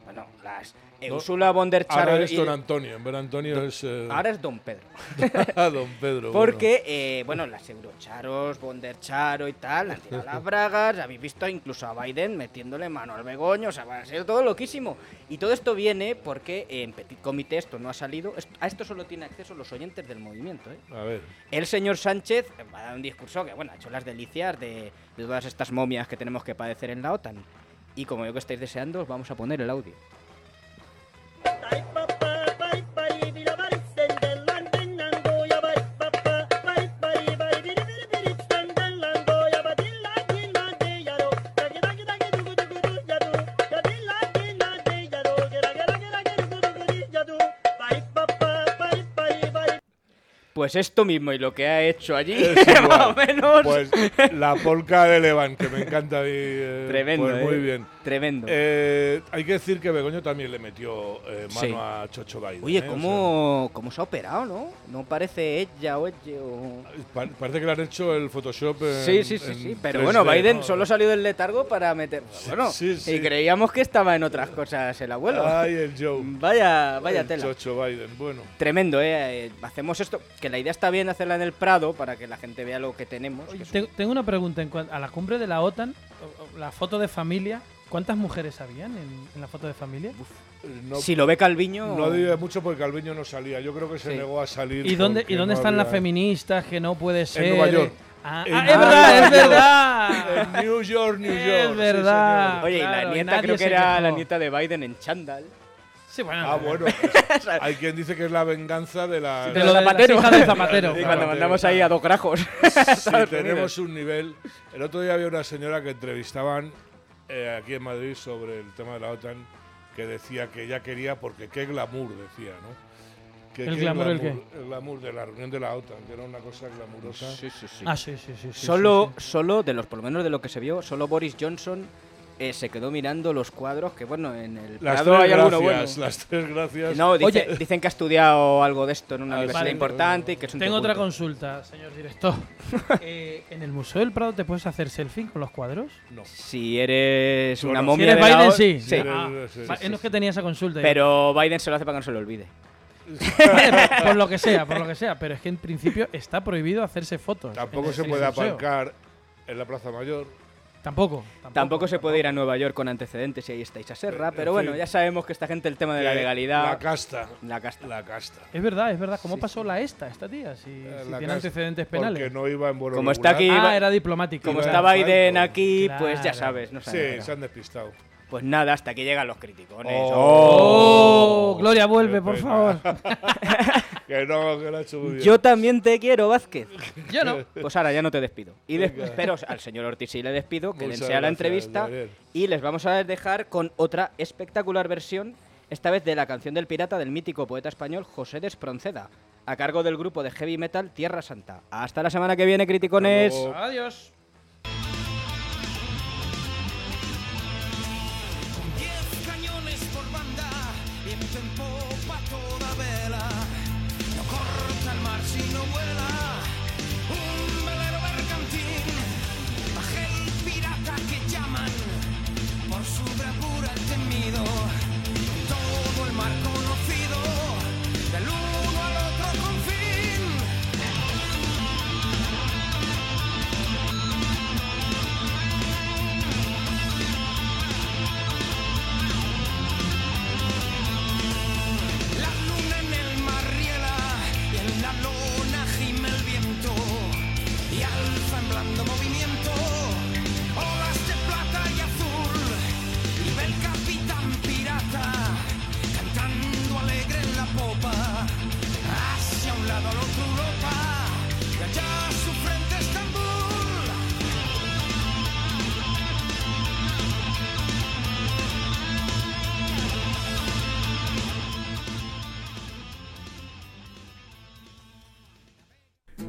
Speaker 3: Bueno, las
Speaker 2: No,
Speaker 3: Ursula von der
Speaker 2: Ahora
Speaker 3: Charon
Speaker 2: es don Antonio, en es eh,
Speaker 3: ahora es Don Pedro.
Speaker 2: don Pedro.
Speaker 3: Porque, eh, bueno, las Eurocharos, von der Charo y tal, han tirado las bragas, habéis visto incluso a Biden metiéndole mano al begoño, o sea, va a ser todo loquísimo. Y todo esto viene porque en Petit Comité esto no ha salido, a esto solo tienen acceso los oyentes del movimiento, ¿eh?
Speaker 2: bueno. A ver,
Speaker 3: El señor Sánchez va a dar un discurso que, bueno, ha hecho las delicias de, de todas estas momias que tenemos que padecer en la OTAN. Y como yo que estáis deseando, os vamos a poner el audio. Pues esto mismo y lo que ha hecho allí, más o menos.
Speaker 2: Pues la polca de Levan, que me encanta. y, eh,
Speaker 3: Tremendo,
Speaker 2: pues muy
Speaker 3: eh.
Speaker 2: bien.
Speaker 3: Tremendo.
Speaker 2: Eh, hay que decir que Begoño también le metió eh, mano
Speaker 3: Sí.
Speaker 2: a Chocho Biden.
Speaker 3: Oye,
Speaker 2: ¿eh? O
Speaker 3: ¿cómo, ¿cómo se ha operado, no? No parece ella o ella o...
Speaker 2: pa- parece que le han hecho el Photoshop. en-
Speaker 3: Sí, sí, sí. Pero
Speaker 2: 3D,
Speaker 3: bueno, Biden
Speaker 2: ¿no?
Speaker 3: solo salió del letargo para meter. Bueno,
Speaker 2: sí, sí.
Speaker 3: y creíamos que estaba en otras cosas el abuelo.
Speaker 2: Ay, el Joe.
Speaker 3: Vaya, vaya
Speaker 2: El
Speaker 3: tela.
Speaker 2: Chocho Biden, bueno.
Speaker 3: Tremendo. Eh, Hacemos esto, que la idea está bien hacerla en el Prado para que la gente vea lo que tenemos. que es
Speaker 4: Te- Tengo una pregunta. En cuanto a la cumbre de la OTAN, la foto de familia, ¿cuántas mujeres habían en, en la foto de familia?
Speaker 2: No-
Speaker 3: Si lo ve Calviño...
Speaker 2: No diga mucho porque Calviño no salía. Yo creo que se
Speaker 3: Sí.
Speaker 2: negó a salir.
Speaker 4: ¿Y dónde, ¿y dónde
Speaker 2: no
Speaker 4: están las feministas que no puede ser?
Speaker 2: Nueva York.
Speaker 4: Ah,
Speaker 2: En
Speaker 4: ah,
Speaker 2: Nueva
Speaker 4: es verdad, es verdad.
Speaker 2: En New York, New York.
Speaker 4: Es verdad.
Speaker 3: Oye, y la nieta creo que era la nieta de Biden en chándal.
Speaker 4: Sí, bueno.
Speaker 2: Ah, bueno. Hay quien dice que es la venganza de la.
Speaker 4: De lo de hijas del Zapatero.
Speaker 3: Y
Speaker 2: Zapatero.
Speaker 3: cuando mandamos ahí a dos grajos.
Speaker 2: Sí, tenemos un nivel. El otro día había una señora que entrevistaban eh, aquí en Madrid sobre el tema de la OTAN que decía que ella quería, porque qué glamour decía, ¿no? Que
Speaker 4: ¿El
Speaker 2: qué
Speaker 4: glamour el qué?
Speaker 2: El glamour de la reunión de la OTAN, que era una cosa glamurosa.
Speaker 3: Sí, sí, sí.
Speaker 4: Ah, sí, sí, sí. sí,
Speaker 3: solo,
Speaker 4: sí, sí.
Speaker 3: solo de los, por lo menos de lo que se vio, solo Boris Johnson eh, se quedó mirando los cuadros, que bueno, en el
Speaker 2: Las
Speaker 3: Prado
Speaker 2: tres
Speaker 3: hay alguno bueno.
Speaker 2: gracias, las tres gracias.
Speaker 3: No, dice-
Speaker 4: Oye.
Speaker 3: dicen que ha estudiado algo de esto en una
Speaker 2: Ah,
Speaker 3: universidad
Speaker 2: vale.
Speaker 3: importante y que es un
Speaker 4: Tengo otra
Speaker 3: culto.
Speaker 4: consulta, señor director. Eh, ¿En el Museo del Prado te puedes hacer selfie con los cuadros?
Speaker 2: No.
Speaker 3: Si eres una
Speaker 2: Bueno,
Speaker 4: Si
Speaker 3: momia
Speaker 4: eres
Speaker 3: de la
Speaker 4: Biden, sí.
Speaker 3: sí.
Speaker 4: Ah,
Speaker 2: Sí,
Speaker 4: va-
Speaker 2: sí,
Speaker 4: es lo que tenía esa consulta.
Speaker 3: Pero Biden se lo hace para que no se lo olvide.
Speaker 4: por lo que sea, por lo que sea. Pero es que en principio está prohibido hacerse fotos.
Speaker 2: Tampoco se puede aparcar en la Plaza Mayor.
Speaker 4: Tampoco.
Speaker 3: Tampoco se puede ir a Nueva York con antecedentes y ahí estáis a Serra,
Speaker 2: En
Speaker 3: pero bueno,
Speaker 2: fin.
Speaker 3: ya sabemos que esta gente el tema de la legalidad...
Speaker 2: La casta.
Speaker 3: La casta.
Speaker 2: La casta.
Speaker 4: Es verdad, es verdad. ¿Cómo
Speaker 3: Sí,
Speaker 4: pasó la esta, esta tía? Si,
Speaker 2: Eh,
Speaker 4: si tiene
Speaker 2: casta,
Speaker 4: antecedentes
Speaker 2: Porque
Speaker 4: penales.
Speaker 2: no iba en vuelo
Speaker 3: Como está aquí-
Speaker 4: Ah, era diplomático.
Speaker 3: Como
Speaker 2: Iba
Speaker 3: está
Speaker 2: en
Speaker 3: Biden
Speaker 2: Falcon.
Speaker 3: aquí, pues ya sabes, no
Speaker 2: Sí,
Speaker 3: sabes.
Speaker 2: se han despistado.
Speaker 3: Pues nada, hasta aquí llegan los criticones.
Speaker 4: ¡Oh!
Speaker 2: Oh,
Speaker 4: Gloria, vuelve, por favor.
Speaker 2: que no, que lo ha hecho muy bien.
Speaker 3: Yo también te quiero, Vázquez.
Speaker 4: Yo no.
Speaker 3: Pues ahora ya no te despido. Y
Speaker 2: Venga.
Speaker 3: des- pero al señor Ortiz sí le despido, que
Speaker 2: Muchas
Speaker 3: sea la entrevista.
Speaker 2: Gabriel.
Speaker 3: Y les vamos a dejar con otra espectacular versión, esta vez de la canción del pirata del mítico poeta español José de Espronceda, a cargo del grupo de heavy metal Tierra Santa. Hasta la semana que viene, criticones.
Speaker 4: Adiós.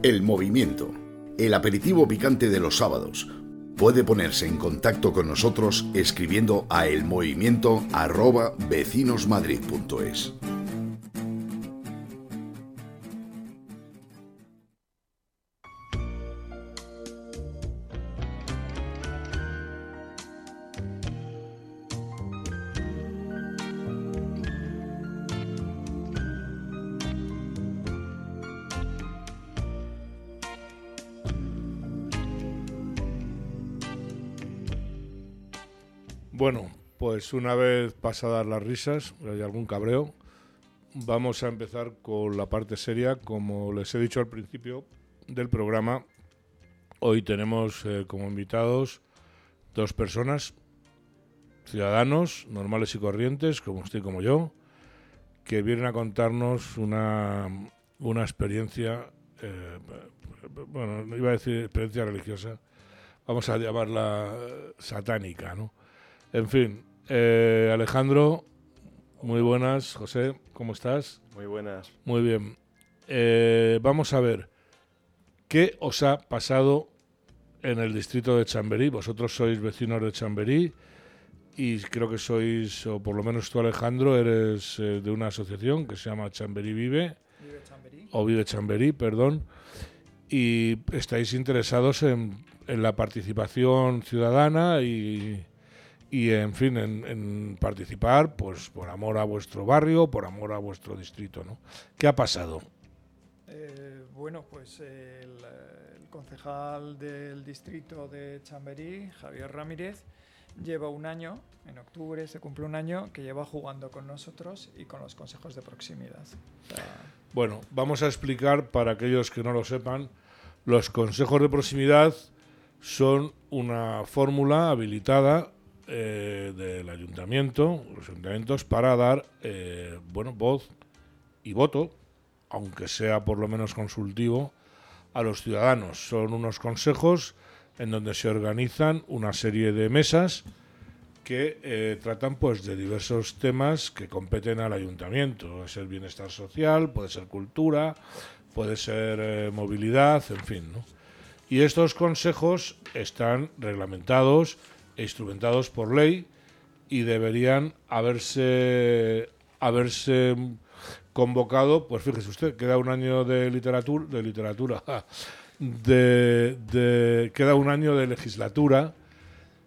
Speaker 8: El movimiento. El
Speaker 1: aperitivo picante de los sábados. Puede ponerse en contacto con nosotros escribiendo a elmovimiento@vecinosmadrid.es.
Speaker 2: Bueno, pues una vez pasadas las risas, hay algún cabreo, vamos a empezar con la parte seria. Como les he dicho al principio del programa, hoy tenemos eh, como invitados dos personas ciudadanos normales y corrientes, como usted y como yo, que vienen a contarnos una, una experiencia, eh, bueno, iba a decir experiencia religiosa, vamos a llamarla eh, satánica, ¿no? En fin, eh, Alejandro, muy buenas, José, ¿cómo estás?
Speaker 12: Muy buenas.
Speaker 2: Muy bien. Eh, vamos a ver, ¿qué os ha pasado en el distrito de Chamberí? Vosotros sois vecinos de Chamberí y creo que sois, o por lo menos tú Alejandro, eres eh, de una asociación que se llama Chamberí Vive,
Speaker 4: Vive Chamberí.
Speaker 2: o Vive Chamberí, perdón, y estáis interesados en, en la participación ciudadana y, y en fin, en, en participar pues por amor a vuestro barrio, por amor a vuestro distrito, ¿no? ¿Qué ha pasado?
Speaker 13: Eh, bueno, pues eh, el, el concejal del distrito de Chamberí, Javier Ramírez, lleva un año, en octubre se cumple un año, que lleva jugando con nosotros y con los consejos de proximidad. O sea,
Speaker 2: Bueno, vamos a explicar para aquellos que no lo sepan, los consejos de proximidad son una fórmula habilitada eh, del ayuntamiento, los ayuntamientos, para dar eh, bueno, voz y voto, aunque sea por lo menos consultivo, a los ciudadanos. Son unos consejos en donde se organizan una serie de mesas que eh, tratan pues de diversos temas que competen al ayuntamiento. Puede ser bienestar social, puede ser cultura, puede ser movilidad, en fin. ¿no? Y estos consejos están reglamentados instrumentados por ley y deberían haberse haberse convocado, pues fíjese usted, queda un año de literatura, de literatura, de, de- queda un año de legislatura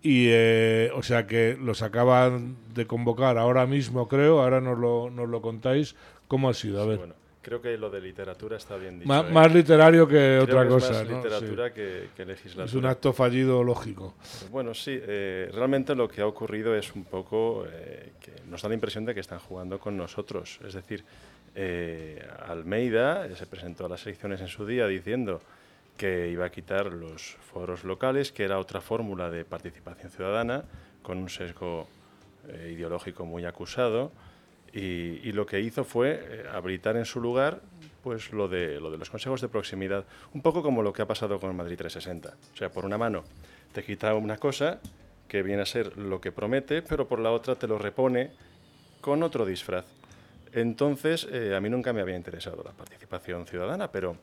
Speaker 2: y eh, o sea que los acaban de convocar ahora mismo, creo, ahora nos lo, nos lo contáis, ¿cómo ha sido? A ver.
Speaker 12: Bueno, creo que lo de literatura está bien dicho. ¿eh?
Speaker 2: más literario que
Speaker 12: Creo
Speaker 2: otra
Speaker 12: es
Speaker 2: cosa.
Speaker 12: más
Speaker 2: ¿no?
Speaker 12: literatura
Speaker 2: Sí.
Speaker 12: que, que legislatura.
Speaker 2: Es un acto fallido lógico.
Speaker 12: Pues bueno, sí, eh, realmente lo que ha ocurrido es un poco eh, que nos da la impresión de que están jugando con nosotros. Es decir, eh, Almeida se presentó a las elecciones en su día diciendo que iba a quitar los foros locales, que era otra fórmula de participación ciudadana con un sesgo ideológico muy acusado. Y, y lo que hizo fue eh, habilitar en su lugar pues lo de, lo de los consejos de proximidad, un poco como lo que ha pasado con Madrid 360. O sea, por una mano te quita una cosa que viene a ser lo que promete, pero por la otra te lo repone con otro disfraz. Entonces, eh, a mí nunca me había interesado la participación ciudadana, pero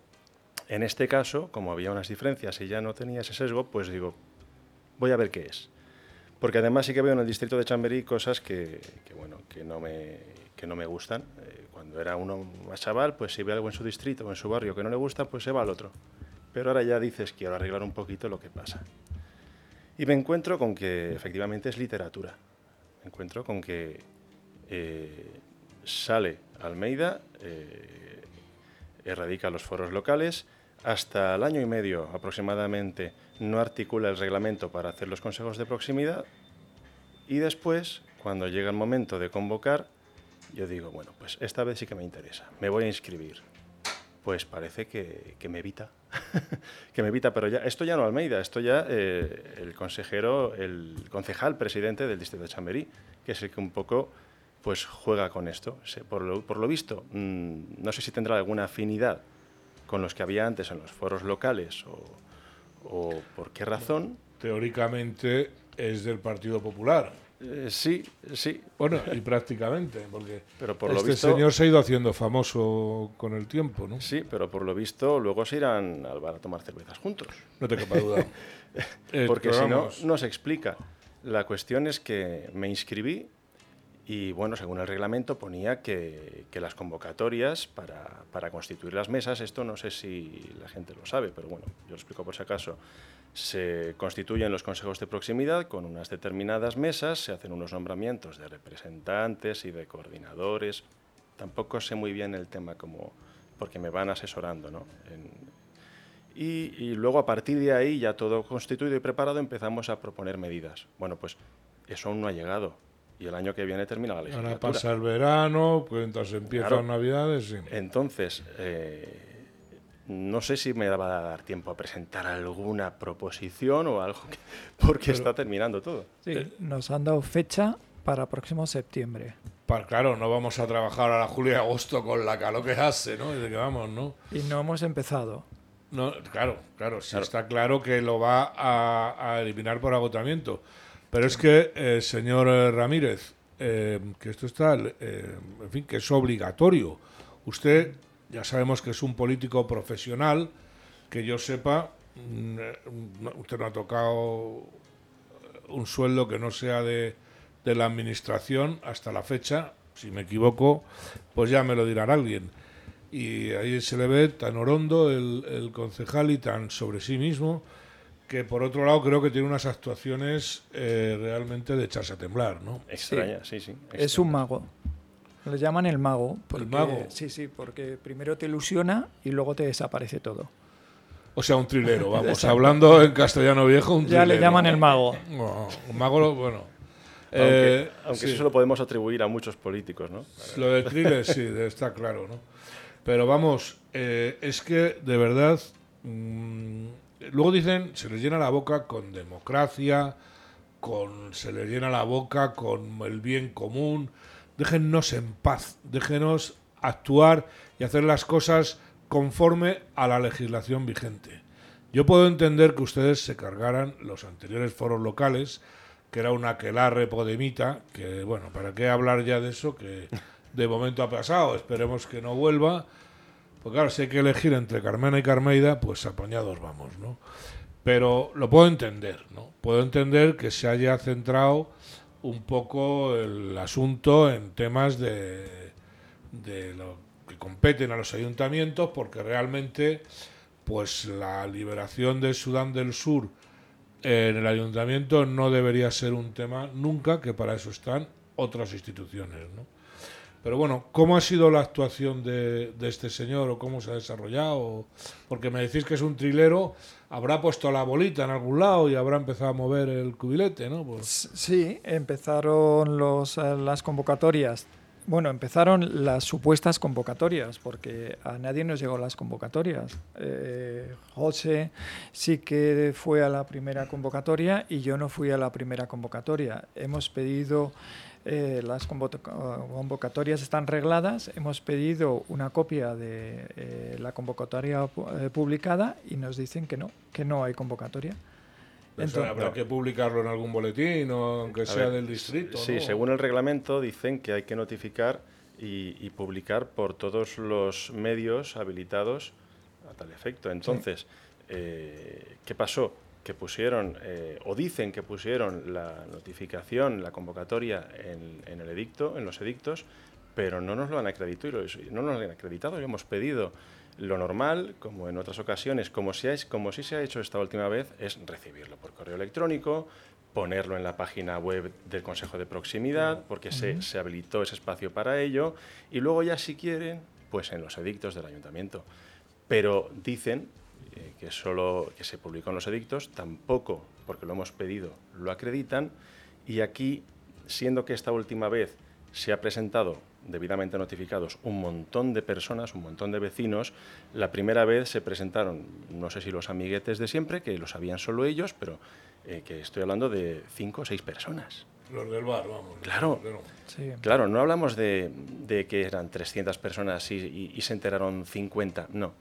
Speaker 12: en este caso, como había unas diferencias y ya no tenía ese sesgo, pues digo, voy a ver qué es. Porque además sí que veo en el distrito de Chamberí cosas que, que, bueno, que no me, que no me gustan. Eh, cuando era uno más chaval, pues si ve algo en su distrito o en su barrio que no le gusta, pues se va al otro. Pero ahora ya dices, quiero arreglar un poquito lo que pasa. Y me encuentro con que efectivamente es literatura. Me encuentro con que eh, sale Almeida, eh, erradica los foros locales, hasta el año y medio aproximadamente no articula el reglamento para hacer los consejos de proximidad y después, cuando llega el momento de convocar, yo digo, bueno, pues esta vez sí que me interesa, me voy a inscribir. Pues parece que, que me evita, que me evita, pero ya, esto ya no Almeida, esto ya eh, el consejero, el concejal presidente del distrito de Chamberí, que es el que un poco pues juega con esto. Por lo, por lo visto, mm, no sé si tendrá alguna afinidad con los que había antes en los foros locales o, o por qué razón.
Speaker 2: Teóricamente es del Partido Popular.
Speaker 12: Eh, sí, sí.
Speaker 2: Bueno, y prácticamente, porque
Speaker 12: Pero por lo
Speaker 2: este
Speaker 12: visto-
Speaker 2: señor se ha ido haciendo famoso con el tiempo, ¿no?
Speaker 12: Sí, pero por lo visto luego se irán al bar a tomar cervezas juntos.
Speaker 2: No te quepa duda. Eh,
Speaker 12: Porque si no, no se explica. La cuestión es que me inscribí y, bueno, según el reglamento ponía que, que las convocatorias para, para constituir las mesas, esto no sé si la gente lo sabe, pero bueno, yo lo explico por si acaso, se constituyen los consejos de proximidad con unas determinadas mesas, se hacen unos nombramientos de representantes y de coordinadores. Tampoco sé muy bien el tema como porque me van asesorando, ¿no? En- y, y luego a partir de ahí, ya todo constituido y preparado, empezamos a proponer medidas. Bueno, pues eso aún no ha llegado. Y el año que viene termina la legislatura.
Speaker 2: Ahora pasa el verano, pues mientras empiezan
Speaker 12: Claro.
Speaker 2: Navidades. sí.
Speaker 12: Entonces, eh, no sé si me va a dar tiempo a presentar alguna proposición o algo, que- porque
Speaker 13: Pero-
Speaker 12: está terminando todo.
Speaker 13: Sí, nos han dado fecha para próximo septiembre.
Speaker 2: Pa- claro, no vamos a trabajar a la julio y agosto con la calor que hace, ¿no? Desde que vamos, ¿no?
Speaker 13: Y no hemos empezado.
Speaker 2: No, claro, claro, sí está claro que lo va a, a eliminar por agotamiento. Pero es que, eh, señor eh, Ramírez, eh, que esto está, eh, en fin, que es obligatorio. Usted, ya sabemos que es un político profesional, que yo sepa, mm, eh, usted no ha tocado un sueldo que no sea de, de la administración hasta la fecha. Si me equivoco, pues ya me lo dirá alguien. Y ahí se le ve tan orondo el, el concejal y tan sobre sí mismo que por otro lado creo que tiene unas actuaciones eh, realmente de echarse a temblar, ¿no?
Speaker 12: Extraña, sí, sí.
Speaker 13: Es un mago. Le llaman el mago. porque-
Speaker 2: mago?
Speaker 13: Sí, sí, porque primero te ilusiona y luego te desaparece todo.
Speaker 2: O sea, un trilero, vamos, hablando en castellano viejo, un
Speaker 13: Ya le
Speaker 2: trilero.
Speaker 13: llaman el mago.
Speaker 2: No, un mago, bueno.
Speaker 12: Aunque,
Speaker 2: Eh,
Speaker 12: aunque
Speaker 2: sí.
Speaker 12: eso lo podemos atribuir a muchos políticos, ¿no?
Speaker 2: Lo de thriller sí, está claro, ¿no? Pero vamos, eh, es que de verdad, mm, luego dicen, se les llena la boca con democracia, con se les llena la boca con el bien común. Déjennos en paz, déjenos actuar y hacer las cosas conforme a la legislación vigente. Yo puedo entender que ustedes se cargaran los anteriores foros locales, que era una aquelarre podemita, que bueno, ¿para qué hablar ya de eso? Que de momento ha pasado, esperemos que no vuelva. Pues claro, si hay que elegir entre Carmena y Carmeida, pues apañados vamos, ¿no? Pero lo puedo entender, ¿no? Puedo entender que se haya centrado un poco el asunto en temas de, de lo que competen a los ayuntamientos, porque realmente, pues la liberación de Sudán del Sur en el ayuntamiento no debería ser un tema nunca, que para eso están otras instituciones, ¿no? Pero bueno, ¿cómo ha sido la actuación de, este señor o cómo se ha desarrollado? Porque me decís que es un trilero, habrá puesto la bolita en algún lado y habrá empezado a mover el cubilete, ¿no? Pues,
Speaker 13: Sí, empezaron los, eh, las convocatorias. Bueno, empezaron las supuestas convocatorias, porque a nadie nos llegó las convocatorias. Eh, José sí que fue a la primera convocatoria y yo no fui a la primera convocatoria. Hemos pedido, eh, las convo- convocatorias están regladas, hemos pedido una copia de eh, la convocatoria eh, publicada y nos dicen que no, que no hay convocatoria. Entonces-
Speaker 2: habrá que publicarlo en algún boletín o aunque
Speaker 12: A
Speaker 2: sea
Speaker 12: ver,
Speaker 2: del distrito.
Speaker 12: Sí,
Speaker 2: ¿no?
Speaker 12: según el reglamento dicen que hay que notificar y, y publicar por todos los medios habilitados a tal efecto. Entonces, eh, ¿qué pasó? Que pusieron, eh, o dicen que pusieron la notificación, la convocatoria en, en el edicto, en los edictos, pero no nos lo han acreditado. y No nos lo han acreditado y hemos pedido lo normal, como en otras ocasiones, como, si es, como sí se ha hecho esta última vez, es recibirlo por correo electrónico, ponerlo en la página web del Consejo de Proximidad, porque se, se habilitó ese espacio para ello, y luego ya si quieren, pues en los edictos del ayuntamiento. Pero dicen eh, que solo que se publicó en los edictos, tampoco, porque lo hemos pedido, lo acreditan, y aquí, siendo que esta última vez se ha presentado debidamente notificados un montón de personas, un montón de vecinos. La primera vez se presentaron, no sé si los amiguetes de siempre, que lo sabían solo ellos, pero eh, que estoy hablando de cinco o seis personas.
Speaker 2: Los del bar, vamos.
Speaker 12: Claro,
Speaker 13: Sí.
Speaker 12: claro, no hablamos de, de que eran 300 personas y, y- y se enteraron 50, no.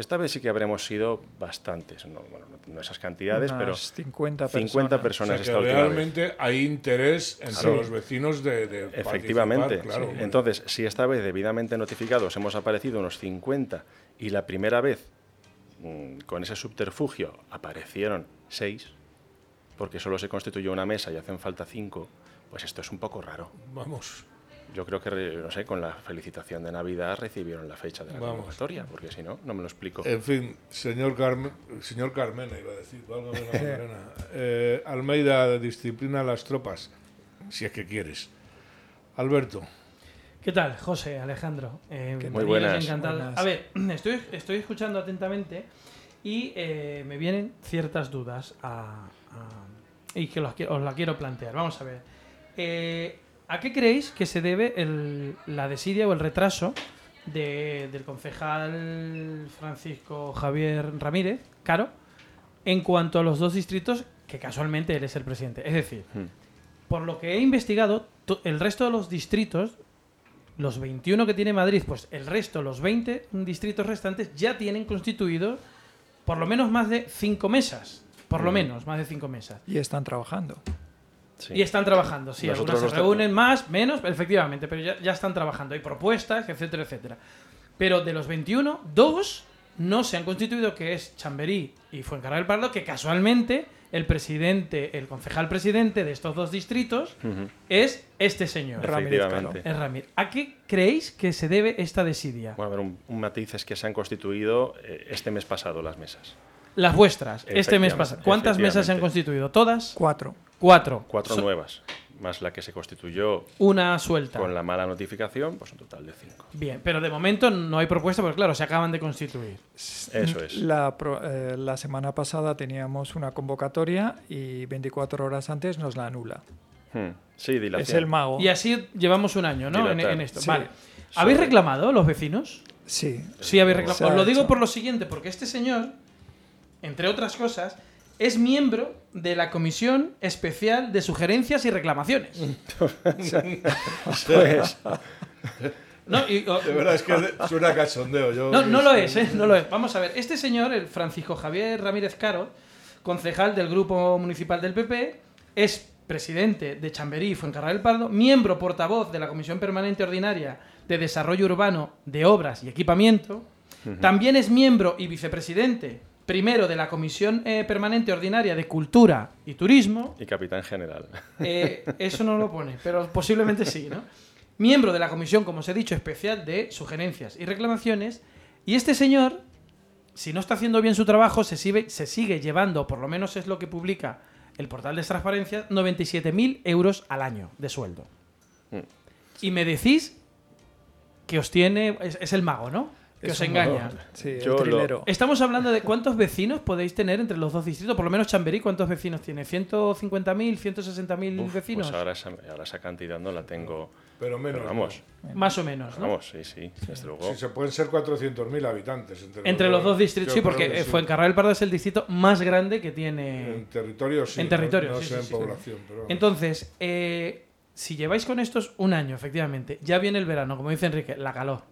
Speaker 12: Esta vez sí que habremos sido bastantes, no, bueno, no- esas cantidades, pero
Speaker 13: Unas 50
Speaker 12: 50
Speaker 13: personas.
Speaker 12: personas
Speaker 2: O sea, que
Speaker 12: esta última vez.
Speaker 2: realmente hay interés entre
Speaker 12: Claro.
Speaker 2: los vecinos de, de
Speaker 12: Efectivamente.
Speaker 2: participar, claro.
Speaker 12: Sí. Entonces, si esta vez debidamente notificados hemos aparecido unos 50 y la primera vez mm, con ese subterfugio aparecieron 6, porque solo se constituyó una mesa y hacen falta 5, pues esto es un poco raro.
Speaker 2: Vamos.
Speaker 12: Yo creo que, no sé, con la felicitación de Navidad recibieron la fecha de la
Speaker 2: Vamos.
Speaker 12: convocatoria, porque si no, no me lo explico.
Speaker 2: En fin, señor, Carmen, señor Carmena, iba a decir, válgame la Macarena. Eh, Almeida disciplina a las tropas, si es que quieres. Alberto.
Speaker 4: ¿Qué tal, José, Alejandro? Eh,
Speaker 12: Muy
Speaker 4: bienvenidos,
Speaker 12: buenas.
Speaker 4: encantado.
Speaker 13: Buenas.
Speaker 4: A ver, estoy, estoy escuchando atentamente y eh, me vienen ciertas dudas a- a- y que los os la quiero plantear. Vamos a ver. Eh, ¿A qué creéis que se debe el- la desidia o el retraso de- del concejal Francisco Javier Ramírez, Caro, en cuanto a los dos distritos que casualmente él es el presidente. Es decir, por lo que he investigado, to- el resto de los distritos, los 21 que tiene Madrid, pues el resto, los 20 distritos restantes, ya tienen constituido por lo menos más de cinco mesas. Por lo
Speaker 13: Mm.
Speaker 4: menos, más de cinco mesas.
Speaker 13: Y están trabajando.
Speaker 4: Y están trabajando, sí.
Speaker 13: Nosotros
Speaker 4: algunas se reúnen más, menos, efectivamente, pero ya, ya están trabajando. Hay propuestas, etcétera, etcétera. Pero de los 21, dos no se han constituido, que es Chamberí y Fuencarral del Pardo, que casualmente el presidente, el concejal presidente de estos dos distritos
Speaker 12: Ujú.
Speaker 4: es este señor.
Speaker 12: Ramírez Caro. Efectivamente.
Speaker 4: Es Ramírez. ¿A qué creéis que se debe esta desidia?
Speaker 12: Bueno, a ver, un, un matiz es que se han constituido eh, este mes pasado las mesas.
Speaker 4: Las vuestras, este mes pasado. ¿Cuántas mesas se han constituido? ¿Todas?
Speaker 13: Cuatro.
Speaker 4: Cuatro.
Speaker 12: Cuatro
Speaker 4: So-
Speaker 12: nuevas, más la que se constituyó
Speaker 4: Una suelta.
Speaker 12: con la mala notificación, pues un total de cinco.
Speaker 4: Bien, pero de momento no hay propuesta porque, claro, se acaban de constituir.
Speaker 12: Eso es.
Speaker 13: La, pro- eh, la semana pasada teníamos una convocatoria y 24 horas antes nos la anula.
Speaker 12: Hmm. Sí, dilación.
Speaker 13: Es el mago.
Speaker 4: Y así llevamos un año, ¿no? En, esto.
Speaker 13: Sí.
Speaker 4: Vale. ¿Habéis reclamado los vecinos?
Speaker 13: Sí.
Speaker 4: Sí, habéis reclamado. Os lo digo por lo siguiente, porque este señor, entre otras cosas, es miembro de la Comisión Especial de Sugerencias y Reclamaciones.
Speaker 12: Pues-
Speaker 4: No, y- o-
Speaker 2: De verdad es que suena cachondeo. Yo,
Speaker 4: No, no lo es, ¿eh? No lo es. Vamos a ver. Este señor, el Francisco Javier Ramírez Caro, concejal del Grupo Municipal del PP, es presidente de Chamberí y Fuencarral del Pardo, miembro portavoz de la Comisión Permanente Ordinaria de Desarrollo Urbano de Obras y Equipamiento. También es miembro y vicepresidente, primero de la Comisión eh, Permanente Ordinaria de Cultura y Turismo.
Speaker 12: Y capitán general.
Speaker 4: Eh, eso no lo pone, pero posiblemente sí, ¿no? Miembro de la comisión, como os he dicho, especial de sugerencias y reclamaciones. Y este señor, si no está haciendo bien su trabajo, se sigue, se sigue llevando, por lo menos es lo que publica el portal de transparencia, 97.000 euros al año de sueldo.
Speaker 12: Mm.
Speaker 4: Y me decís que os tiene. Es, es el mago, ¿no? Que os engaña.
Speaker 13: Sí, el trilero.
Speaker 4: Estamos hablando de cuántos vecinos podéis tener entre los dos distritos. Por lo menos Chamberí, ¿cuántos vecinos tiene? ¿150.000, 160.000
Speaker 12: Uf,
Speaker 4: vecinos?
Speaker 12: Pues ahora esa, ahora esa cantidad no la tengo.
Speaker 2: Pero menos,
Speaker 12: vamos.
Speaker 4: Más o menos, ¿no?
Speaker 12: Vamos, sí, sí, desde luego.
Speaker 2: Sí, se pueden ser 400.000 habitantes. Entre,
Speaker 4: Entre los dos distritos, sí, porque eh, Fuencarral del Pardo es el distrito más grande que tiene.
Speaker 2: En territorio sí.
Speaker 4: En
Speaker 2: no-
Speaker 4: territorio,
Speaker 2: no,
Speaker 4: sí,
Speaker 2: sé
Speaker 4: sí,
Speaker 2: en
Speaker 4: sí.
Speaker 2: población. Pero.
Speaker 4: Entonces, eh, si lleváis con estos un año, efectivamente, ya viene el verano, como dice Enrique, la calor.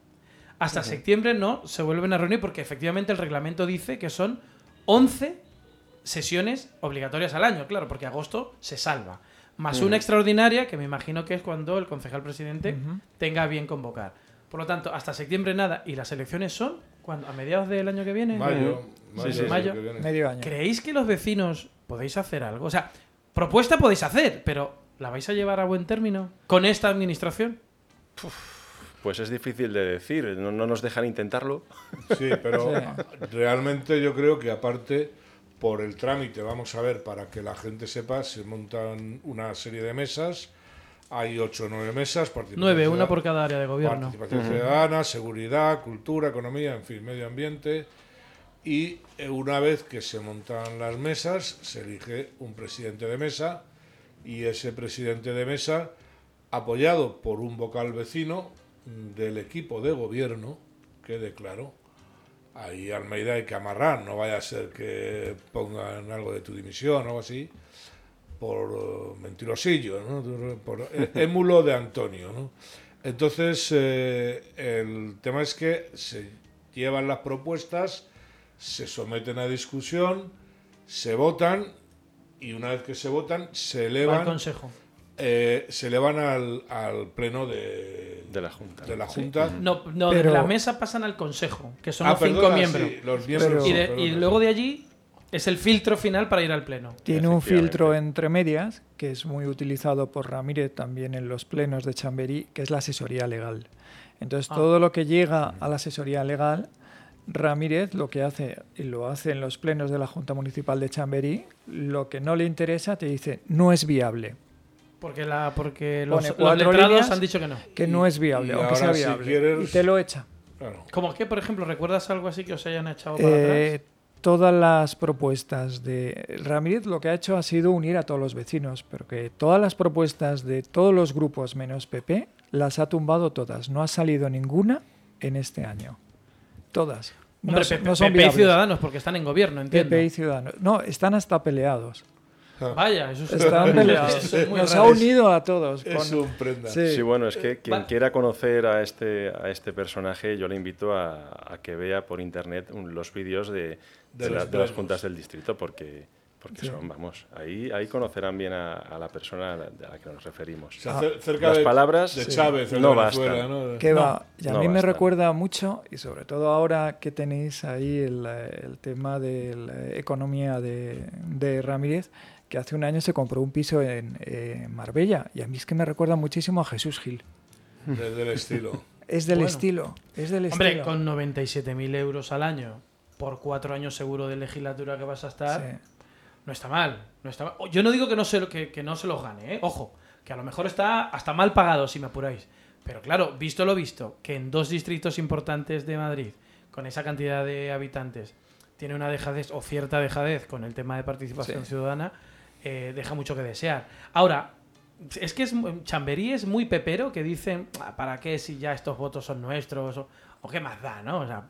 Speaker 4: Hasta septiembre no se vuelven a reunir porque efectivamente el reglamento dice que son 11 sesiones obligatorias al año, claro, porque agosto se salva. Más una extraordinaria, que me imagino que es cuando el concejal presidente
Speaker 13: Ujú.
Speaker 4: tenga a bien convocar. Por lo tanto, hasta septiembre nada. ¿Y las elecciones son? cuando ¿A mediados del año que viene?
Speaker 2: Mayo,
Speaker 12: Sí,
Speaker 2: mayo,
Speaker 12: sí,
Speaker 2: del
Speaker 4: mayo.
Speaker 2: que viene.
Speaker 13: Medio año.
Speaker 4: ¿Creéis que los vecinos podéis hacer algo? O sea, propuesta podéis hacer, pero ¿la vais a llevar a buen término con esta administración?
Speaker 12: Pues es difícil de decir, no, no nos dejan intentarlo.
Speaker 2: Sí, pero realmente yo creo que aparte por el trámite, vamos a ver, para que la gente sepa, se montan una serie de mesas, hay ocho o nueve mesas,
Speaker 4: Nueve, una por cada área de gobierno.
Speaker 2: Participación ciudadana, seguridad, cultura, economía, en fin, medio ambiente. Y eh, una vez que se montan las mesas, se elige un presidente de mesa y ese presidente de mesa, apoyado por un vocal vecino del equipo de gobierno, que declaró, ahí Almeida hay que amarrar, no vaya a ser que pongan algo de tu dimisión o algo así, por eh, mentirosillo, ¿no? por eh, émulo de Antonio. ¿no? Entonces, eh, el tema es que se llevan las propuestas, se someten a discusión, se votan y una vez que se votan, se elevan,
Speaker 4: al Consejo.
Speaker 2: Eh, se elevan al, al pleno de,
Speaker 12: de la Junta.
Speaker 2: De la junta.
Speaker 4: No, no
Speaker 13: Pero-
Speaker 4: de la mesa pasan al Consejo, que son
Speaker 2: Ah,
Speaker 4: los cinco miembros.
Speaker 2: sí, los miembros,
Speaker 4: y, de-
Speaker 2: perdona.
Speaker 4: y luego de allí es el filtro final para ir al Pleno.
Speaker 13: Tiene un filtro entre medias, que es muy utilizado por Ramírez también en los plenos de Chamberí, que es la asesoría legal. Entonces,
Speaker 4: Ah.
Speaker 13: todo lo que llega a la asesoría legal, Ramírez lo que hace, y lo hace en los plenos de la Junta Municipal de Chamberí, lo que no le interesa te dice, no es viable.
Speaker 4: Porque, la, porque los,
Speaker 13: Pone
Speaker 4: los
Speaker 13: cuatro
Speaker 4: letrados
Speaker 13: líneas
Speaker 4: han dicho que no.
Speaker 13: Que no es viable,
Speaker 2: y
Speaker 13: aunque sea
Speaker 2: ahora, si
Speaker 13: viable.
Speaker 2: quieres-
Speaker 13: Y te lo echa.
Speaker 2: Claro.
Speaker 4: ¿Cómo que, por ejemplo, recuerdas algo así que os hayan echado para
Speaker 13: Eh,
Speaker 4: atrás?
Speaker 13: todas las propuestas de Ramírez lo que ha hecho ha sido unir a todos los vecinos, pero que todas las propuestas de todos los grupos menos PP las ha tumbado todas. No ha salido ninguna en este año. Todas. No
Speaker 4: Hombre,
Speaker 13: son-
Speaker 4: PP
Speaker 13: no son
Speaker 4: PP y. Ciudadanos, porque están en gobierno, entiendo.
Speaker 13: PP y Ciudadanos. No, están hasta peleados.
Speaker 4: Vaya, eso es
Speaker 13: Están peleados.
Speaker 4: es
Speaker 13: Nos ha unido a todos.
Speaker 2: Es
Speaker 13: con-
Speaker 2: un prenda.
Speaker 13: Sí.
Speaker 12: Sí, bueno, es que quien
Speaker 4: Va-
Speaker 12: quiera conocer a este, a este personaje, yo le invito a, a que vea por internet un- los vídeos de,
Speaker 2: De
Speaker 12: de, la- de las juntas del distrito, porque, porque
Speaker 13: Sí.
Speaker 12: son, vamos, ahí, ahí conocerán bien a, a la persona a la, a la que nos referimos.
Speaker 2: O sea, cer- cerca
Speaker 12: las
Speaker 2: de-
Speaker 12: palabras
Speaker 2: de Chávez en
Speaker 12: no
Speaker 2: Venezuela,
Speaker 12: bastan.
Speaker 2: ¿no?
Speaker 13: Que
Speaker 12: No,
Speaker 13: va. Y a
Speaker 12: no
Speaker 13: mí me recuerda mucho, y sobre todo ahora que tenéis ahí el, el tema de la economía de, de Ramírez, que hace un año se compró un piso en eh, Marbella. Y a mí es que me recuerda muchísimo a Jesús Gil.
Speaker 2: De- del estilo.
Speaker 13: Es del
Speaker 4: Bueno.
Speaker 13: estilo. Es del
Speaker 4: Hombre,
Speaker 13: estilo.
Speaker 4: con 97.000 euros al año por cuatro años seguro de legislatura que vas a estar,
Speaker 13: Sí.
Speaker 4: no está mal. No está mal. Yo no digo que no se, lo- que, que no se los gane, ¿eh? ojo, que a lo mejor está hasta mal pagado si me apuráis. Pero claro, visto lo visto, que en dos distritos importantes de Madrid, con esa cantidad de habitantes, tiene una dejadez o cierta dejadez con el tema de participación
Speaker 13: Sí.
Speaker 4: ciudadana, eh, deja mucho que desear. Ahora, es que es, Chamberí es muy pepero que dicen, "Ah, ¿para qué si ya estos votos son nuestros? O, o qué más da, ¿no? O sea,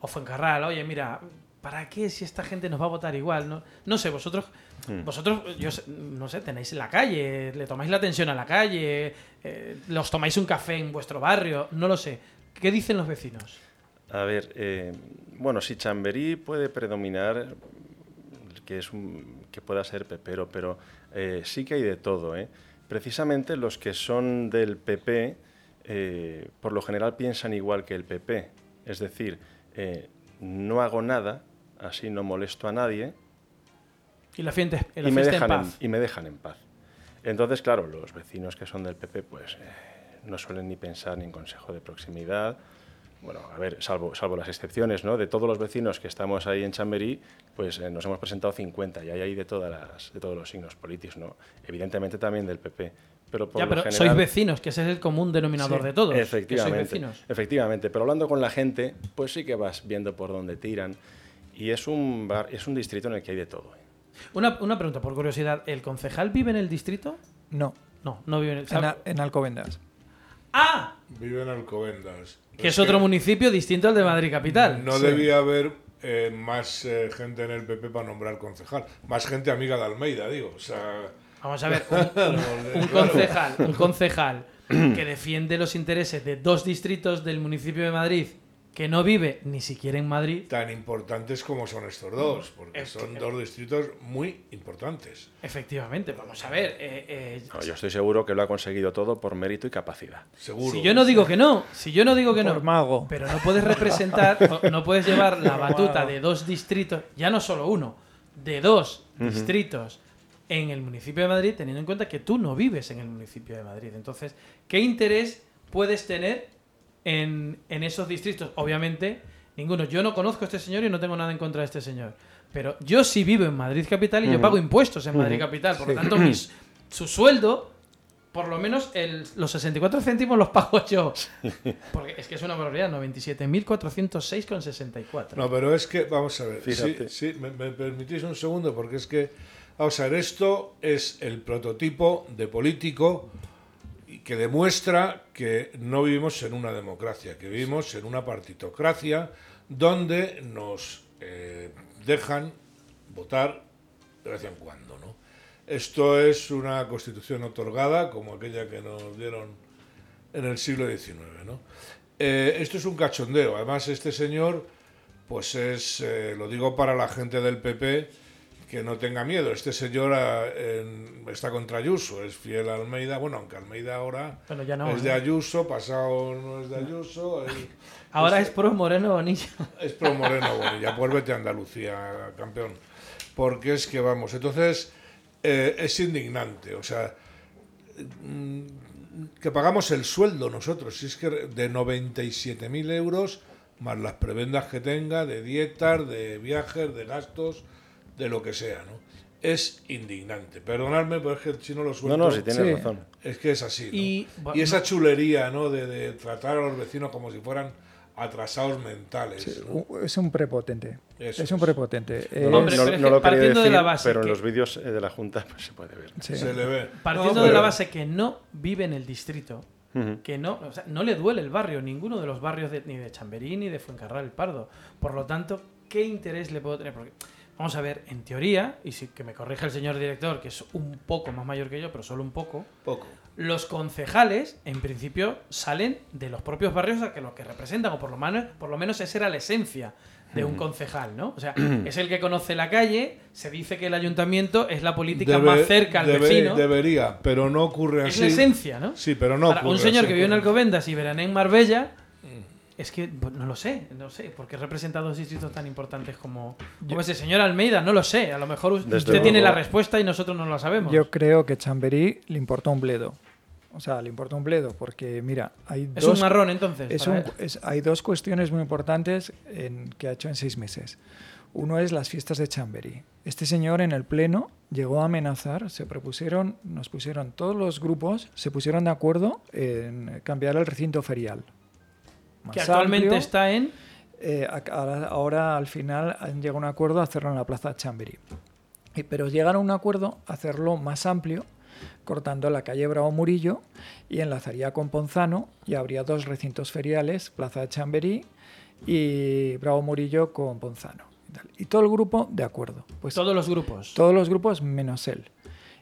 Speaker 4: o Fuencarral, oye, mira, ¿para qué si esta gente nos va a votar igual? No, no sé, vosotros,
Speaker 12: Hmm.
Speaker 4: vosotros, yo sé- no sé, tenéis en la calle, le tomáis la atención a la calle, eh, los tomáis un café en vuestro barrio, no lo sé. ¿Qué dicen los vecinos?
Speaker 12: A ver, eh, bueno, si Chamberí puede predominar, que, es un- que pueda ser pepero, pero eh, sí que hay de todo. ¿eh? Precisamente los que son del PP, eh, por lo general piensan igual que el PP. Es decir, eh, no hago nada, así no molesto a nadie,
Speaker 4: Y la fiesta, la
Speaker 12: y, me
Speaker 4: en
Speaker 12: dejan en,
Speaker 4: paz.
Speaker 12: y me dejan en paz. Entonces, claro, los vecinos que son del PP, pues no suelen ni pensar ni en consejo de proximidad. Bueno, a ver, salvo, salvo las excepciones, ¿no? De todos los vecinos que estamos ahí en Chamberí, pues eh, nos hemos presentado 50 y hay ahí de, todas las, de todos los signos políticos, ¿no? Evidentemente también del PP. Pero por
Speaker 4: Ya, pero
Speaker 12: general-
Speaker 4: sois vecinos, que ese es el común denominador
Speaker 12: Sí,
Speaker 4: de todos. que sois
Speaker 12: Efectivamente,
Speaker 4: vecinos.
Speaker 12: efectivamente. Pero hablando con la gente, pues sí que vas viendo por dónde tiran. Y es un, bar- es un distrito en el que hay de todo.
Speaker 4: Una, una pregunta, por curiosidad. ¿El concejal vive en el distrito?
Speaker 13: No,
Speaker 4: No, no vive en el...
Speaker 13: en, a- en Alcobendas.
Speaker 4: ¡Ah!
Speaker 2: Vive en Alcobendas.
Speaker 4: Que es otro municipio distinto al de Madrid Capital.
Speaker 2: No
Speaker 13: Sí.
Speaker 2: debía haber eh, más eh, gente en el PP para nombrar concejal. Más gente amiga de Almeida, digo. O sea,
Speaker 4: Vamos a ver, un, concejal, un concejal que defiende los intereses de dos distritos del municipio de Madrid que no vive ni siquiera en Madrid,
Speaker 2: tan importantes como son estos dos, porque
Speaker 4: Es
Speaker 2: son dos distritos muy importantes.
Speaker 4: efectivamente, vamos a ver. eh, eh,
Speaker 12: No, yo estoy seguro que lo ha conseguido todo por mérito y capacidad.
Speaker 2: Seguro.
Speaker 4: si yo no digo que no, si yo no digo que no,
Speaker 13: Por mago.
Speaker 4: pero no puedes representar, no puedes llevar la batuta de dos distritos, ya no solo uno, de dos distritos en el municipio de Madrid, teniendo en cuenta que tú no vives en el municipio de Madrid. Entonces, ¿qué interés puedes tener en, en esos distritos? Obviamente, ninguno. Yo no conozco a este señor y no tengo nada en contra de este señor. Pero yo sí vivo en Madrid Capital y yo pago impuestos en Madrid. Capital. Por lo
Speaker 13: Sí.
Speaker 4: tanto, mis- su sueldo, por lo menos el- los 64 céntimos los pago yo. Porque es que es una barbaridad, 97.406,64.
Speaker 2: No, pero es que, vamos a ver, sí,
Speaker 12: Fíjate.
Speaker 2: sí, me, me permitís un segundo, porque es que, vamos a ver, esto es el prototipo de político que demuestra que no vivimos en una democracia, que vivimos en una partitocracia donde nos eh, dejan votar de vez en cuando, ¿no? Esto es una constitución otorgada como aquella que nos dieron en el siglo XIX, ¿no? Eh, esto es un cachondeo. Además, este señor, pues es, eh, lo digo para la gente del PP, que no tenga miedo. Este señor ah, en- está contra Ayuso, es fiel a Almeida. Bueno, aunque Almeida ahora
Speaker 4: Bueno, ya no,
Speaker 2: es de. Ayuso, pasado no es de Ayuso.
Speaker 4: Ahora es pro Moreno Bonilla.
Speaker 2: es pro Moreno Bonilla, pues vete a Andalucía, campeón. Porque es que vamos, entonces eh, es indignante, o sea, mm, que pagamos el sueldo nosotros, si es que de 97.000 euros, más las prebendas que tenga, de dietas, de viajes, de gastos, de lo que sea, ¿no? Es indignante. Perdonadme, pero es que si no lo suelto...
Speaker 12: No, no, si tienes
Speaker 13: Sí.
Speaker 12: razón.
Speaker 2: Es que es así. ¿no?
Speaker 4: Y-
Speaker 2: Y, esa chulería, ¿no? De, de tratar a los vecinos como si fueran atrasados mentales.
Speaker 13: Sí,
Speaker 2: ¿no?
Speaker 13: u- es un prepotente.
Speaker 2: Eso
Speaker 13: es un
Speaker 2: es.
Speaker 13: prepotente.
Speaker 12: No, lo quería
Speaker 4: de la base
Speaker 12: pero en los vídeos eh, de la Junta pues, se puede ver.
Speaker 13: Sí.
Speaker 2: Se le ve.
Speaker 4: Partiendo
Speaker 2: No,
Speaker 4: de la base que no vive en el distrito, que no, o sea, no le duele el barrio, ninguno de los barrios de- ni de Chamberí ni de Fuencarral el Pardo. Por lo tanto, ¿qué interés le puedo tener? Porque, vamos a ver, en teoría, y si que me corrija el señor director, que es un poco más mayor que yo, pero solo un poco,
Speaker 2: Poco.
Speaker 4: los concejales, en principio, salen de los propios barrios a que lo que representan, o por lo menos, por lo menos esa era la esencia de un concejal, ¿no? O sea, es el que conoce la calle, se dice que el ayuntamiento es la política
Speaker 2: Debe-
Speaker 4: más cerca al
Speaker 2: debe-
Speaker 4: vecino.
Speaker 2: Debería, pero no ocurre
Speaker 4: Es
Speaker 2: así.
Speaker 4: la esencia, ¿no?
Speaker 2: Sí, pero no ocurre
Speaker 4: un señor
Speaker 2: así,
Speaker 4: que vive en. Alcobendas y verané en Marbella, es que no lo sé, no sé, porque representa dos distritos tan importantes como, como ese señor Almeida, no lo sé, a lo mejor usted
Speaker 12: Desde
Speaker 4: tiene
Speaker 12: luego.
Speaker 4: la respuesta y nosotros no la sabemos.
Speaker 13: Yo creo que Chamberí le importó un bledo. O sea, le importó un bledo porque, mira, hay
Speaker 4: Es
Speaker 13: dos...
Speaker 4: un marrón, entonces,
Speaker 13: es
Speaker 4: para
Speaker 13: un-
Speaker 4: él.
Speaker 13: es- hay dos cuestiones muy importantes en- que ha hecho en seis meses. Uno es las fiestas de Chamberí. Este señor en el pleno llegó a amenazar, se propusieron, nos pusieron todos los grupos, se pusieron de acuerdo en cambiar el recinto ferial.
Speaker 4: Que actualmente
Speaker 13: amplio.
Speaker 4: está en...
Speaker 13: Eh, ahora, ahora, al final han llegado a un acuerdo a hacerlo en la plaza Chamberí. Pero llegaron a un acuerdo a hacerlo más amplio, cortando la calle Bravo Murillo y enlazaría con Ponzano y habría dos recintos feriales, Plaza de Chamberí y Bravo Murillo con Ponzano. y tal. Y todo el grupo de acuerdo. Pues
Speaker 4: Todos los grupos.
Speaker 13: Todos los grupos menos él.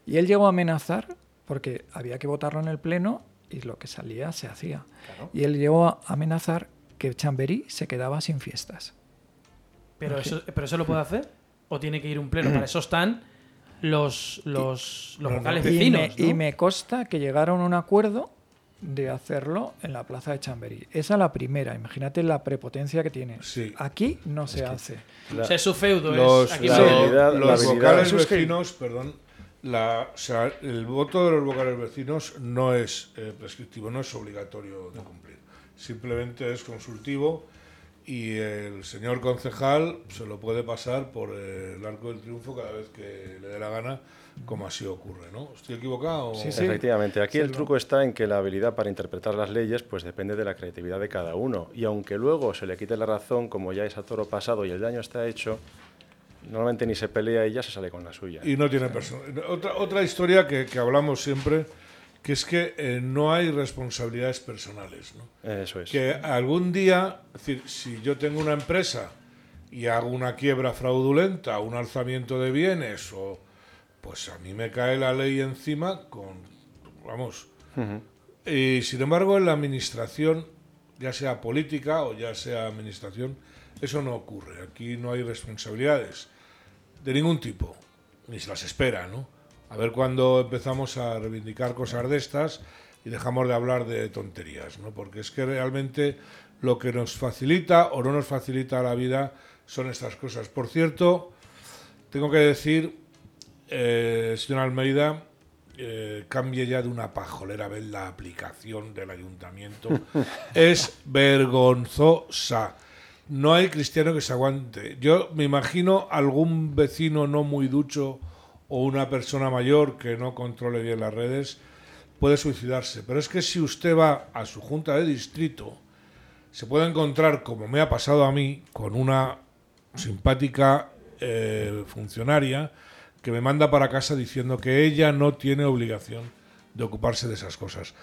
Speaker 13: Y él llegó a amenazar porque había que votarlo en el pleno y lo que salía se hacía.
Speaker 4: Claro.
Speaker 13: Y él llegó a amenazar que Chamberí se quedaba sin fiestas.
Speaker 4: Pero eso, ¿Pero eso lo puede hacer? ¿O tiene que ir un pleno? Para eso están los, los, los vocales
Speaker 13: y,
Speaker 4: vecinos.
Speaker 13: me,
Speaker 4: ¿no?
Speaker 13: y me consta que llegaron a un acuerdo de hacerlo en la plaza de Chamberí. Esa es la primera. Imagínate la prepotencia que tiene. Aquí no se hace.
Speaker 4: O sea, es su feudo,
Speaker 2: Los,
Speaker 4: es aquí
Speaker 2: la-
Speaker 4: no-
Speaker 12: habilidad- la
Speaker 2: los
Speaker 12: habilidad-
Speaker 2: vocales vecinos, perdón, la, o sea, el voto de los vocales vecinos no es eh, prescriptivo, no es obligatorio de cumplir. Simplemente es consultivo y el señor concejal se lo puede pasar por eh, el arco del triunfo cada vez que le dé la gana, como así ocurre, ¿no? ¿Estoy equivocado?
Speaker 12: Efectivamente, aquí
Speaker 2: Sí,
Speaker 12: el
Speaker 2: ¿no?
Speaker 12: truco está en que la habilidad para interpretar las leyes pues depende de la creatividad de cada uno. Y aunque luego se le quite la razón, como ya es a toro pasado y el daño está hecho, normalmente ni se pelea y ya se sale con la suya.
Speaker 2: Y no tiene persona. Otra, otra historia que, que hablamos siempre, que es que eh, no hay responsabilidades personales. ¿no?
Speaker 12: Eso es.
Speaker 2: Que algún día, es decir, si yo tengo una empresa y hago una quiebra fraudulenta, un alzamiento de bienes, o pues a mí me cae la ley encima con, vamos. Y sin embargo, en la administración, ya sea política o ya sea administración, eso no ocurre. Aquí no hay responsabilidades de ningún tipo, ni se las espera, ¿no? A ver cuándo empezamos a reivindicar cosas de estas y dejamos de hablar de tonterías, ¿no? Porque es que realmente lo que nos facilita o no nos facilita la vida son estas cosas. Por cierto, tengo que decir, eh, señor Almeida, eh, cambie ya de una pajolera ver la aplicación del ayuntamiento. es vergonzosa. No hay cristiano que se aguante. Yo me imagino algún vecino no muy ducho o una persona mayor que no controle bien las redes puede suicidarse. Pero es que si usted va a su junta de distrito, se puede encontrar, como me ha pasado a mí, con una simpática eh, funcionaria que me manda para casa diciendo que ella no tiene obligación de ocuparse de esas cosas.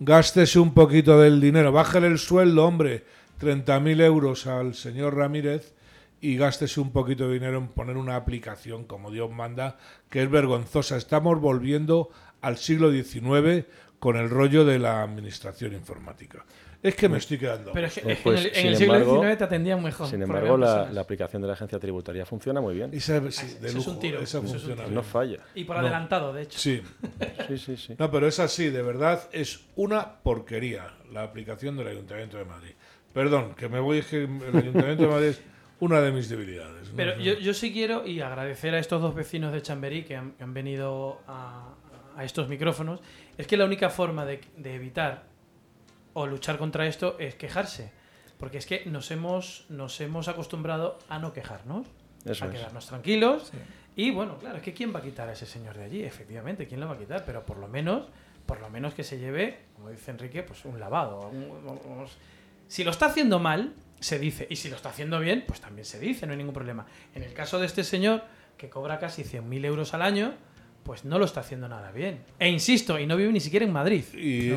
Speaker 2: Gástese un poquito del dinero, bájale el sueldo, hombre, 30.000 euros al señor Ramírez y gástese un poquito de dinero en poner una aplicación como Dios manda, que es vergonzosa. Estamos volviendo al siglo XIX con el rollo de la administración informática. Es que me estoy quedando.
Speaker 4: Pero es que, es que
Speaker 12: pues,
Speaker 4: en el, en el siglo
Speaker 12: embargo-
Speaker 4: XIX te atendían mejor.
Speaker 12: Sin embargo, la, aplicación de la agencia tributaria funciona muy bien.
Speaker 2: Esa, sí, de
Speaker 4: Eso es un
Speaker 2: lujo,
Speaker 4: tiro,
Speaker 2: esa
Speaker 4: eso es un tiro.
Speaker 2: bien.
Speaker 12: No falla.
Speaker 4: Y por
Speaker 2: No.
Speaker 4: adelantado, de hecho.
Speaker 2: Sí.
Speaker 12: Sí, sí, sí.
Speaker 2: No, pero es así, de verdad, es una porquería la aplicación del Ayuntamiento de Madrid. Perdón, que me voy, es que el Ayuntamiento de Madrid es una de mis debilidades. ¿no?
Speaker 4: Pero yo, yo sí quiero y agradecer a estos dos vecinos de Chamberí que han, que han venido a, a estos micrófonos. Es que la única forma de, de evitar o luchar contra esto es quejarse. Porque es que nos hemos, nos hemos acostumbrado a no quejarnos,
Speaker 12: Eso
Speaker 4: a
Speaker 12: es.
Speaker 4: quedarnos tranquilos. Y bueno, claro, es que ¿quién va a quitar a ese señor de allí? Efectivamente, ¿quién lo va a quitar? Pero por lo menos, por lo menos que se lleve, como dice Enrique, pues un lavado. un- vamos- si lo está haciendo mal, se dice. Y si lo está haciendo bien, pues también se dice, no hay ningún problema. En el caso de este señor, que cobra casi 100.000 euros al año, pues no lo está haciendo nada bien. E insisto, y no vive ni siquiera en Madrid.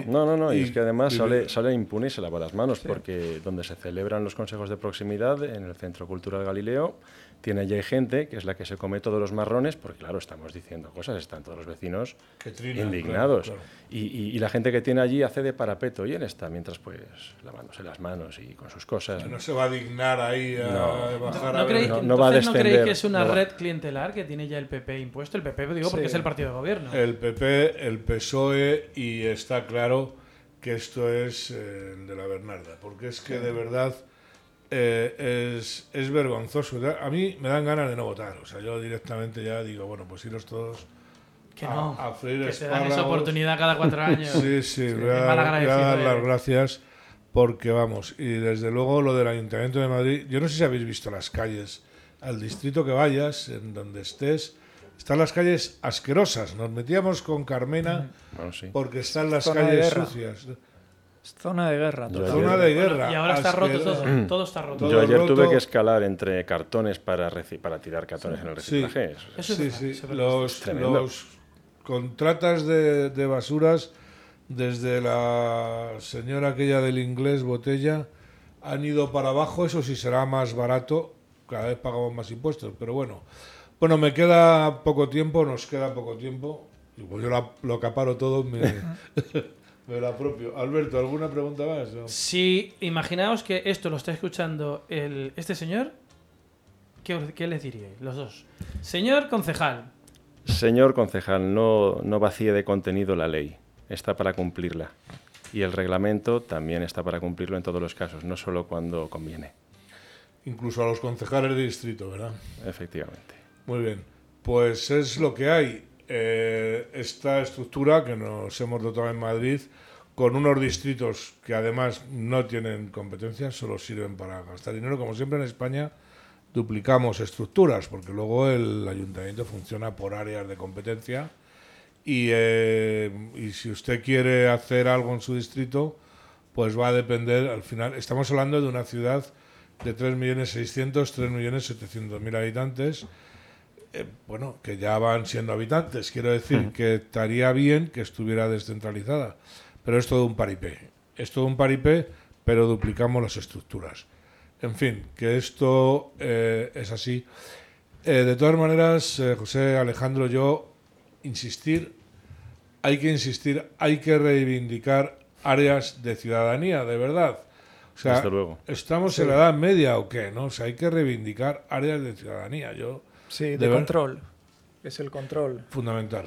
Speaker 12: No, no, no, y, es que además
Speaker 2: y-
Speaker 12: sale, sale impune y se lava las manos, porque donde se celebran los consejos de proximidad, en el Centro Cultural Galileo, tiene allí gente que es la que se come todos los marrones, porque claro, estamos diciendo cosas, están todos los vecinos indignados.
Speaker 2: claro, claro.
Speaker 12: Y, y- y la gente que tiene allí hace de parapeto y él está mientras pues lavándose las manos y con sus cosas.
Speaker 2: No se va a dignar ahí a
Speaker 12: No.
Speaker 2: bajar
Speaker 4: ¿No,
Speaker 2: a ver-
Speaker 4: creéis,
Speaker 12: no- no va a
Speaker 4: entonces, ¿no creéis
Speaker 12: descender,
Speaker 4: que es una red clientelar que tiene ya el PP impuesto? El PP, digo, porque es el partido de gobierno.
Speaker 2: El PP, el PSOE y está claro que esto es eh, el de la Bernarda, porque es que de verdad eh, es, es vergonzoso. A mí me dan ganas de no votar, o sea, yo directamente ya digo, bueno, pues iros todos
Speaker 4: Que
Speaker 2: a,
Speaker 4: no,
Speaker 2: a freír
Speaker 4: que te dan esa oportunidad cada cuatro años.
Speaker 2: Sí, sí,
Speaker 4: Sí,
Speaker 2: voy a, voy a dar las
Speaker 4: eres.
Speaker 2: gracias porque vamos, y desde luego lo del Ayuntamiento de Madrid, yo no sé si habéis visto las calles, al distrito que vayas, en donde estés, están las calles asquerosas. Nos metíamos con Carmena
Speaker 12: Bueno, sí.
Speaker 2: porque están las calles
Speaker 13: guerra.
Speaker 2: sucias.
Speaker 13: Zona de guerra. Total.
Speaker 2: Zona de guerra.
Speaker 4: y ahora está roto todo, todo está roto.
Speaker 12: Yo ayer
Speaker 2: roto.
Speaker 12: tuve que escalar entre cartones para, para tirar cartones en el
Speaker 2: Sí,
Speaker 12: reciclaje. Eso es-
Speaker 2: sí, sí. Los, los contratas de, de basuras, desde la señora aquella del inglés, Botella, han ido para abajo. Eso sí será más barato. Cada vez pagamos más impuestos, pero bueno. Bueno, me queda poco tiempo, nos queda poco tiempo. Pues yo lo acaparo todo, me, me lo apropio. Alberto, ¿alguna pregunta más? No.
Speaker 4: Si imaginaos que esto lo está escuchando el, este señor, ¿qué, qué les diríais? Los dos. Señor concejal,
Speaker 12: Señor concejal, no, no vacíe de contenido la ley. Está para cumplirla. Y el reglamento también está para cumplirlo en todos los casos, no solo cuando conviene.
Speaker 2: Incluso a los concejales de distrito, ¿verdad?
Speaker 12: Efectivamente.
Speaker 2: Muy bien, pues es lo que hay. Eh, esta estructura que nos hemos dotado en Madrid, con unos distritos que además no tienen competencias, solo sirven para gastar dinero. Como siempre en España, duplicamos estructuras, porque luego el ayuntamiento funciona por áreas de competencia. Y, eh, y si usted quiere hacer algo en su distrito, pues va a depender, al final, estamos hablando de una ciudad de 3.600.000, 3.700.000 habitantes, eh, bueno, que ya van siendo habitantes. Quiero decir que estaría bien que estuviera descentralizada, pero es todo un paripé. Es todo un paripé, pero duplicamos las estructuras. En fin, que esto eh, es así. Eh, de todas maneras, eh, José Alejandro, yo insistir, hay que insistir, hay que reivindicar áreas de ciudadanía, de verdad. O sea,
Speaker 12: Desde luego.
Speaker 2: ¿estamos
Speaker 13: Sí.
Speaker 2: en la Edad Media o qué? ¿no? O sea, hay que reivindicar áreas de ciudadanía. Yo,
Speaker 13: Sí, de, control. Es el control.
Speaker 2: Fundamental.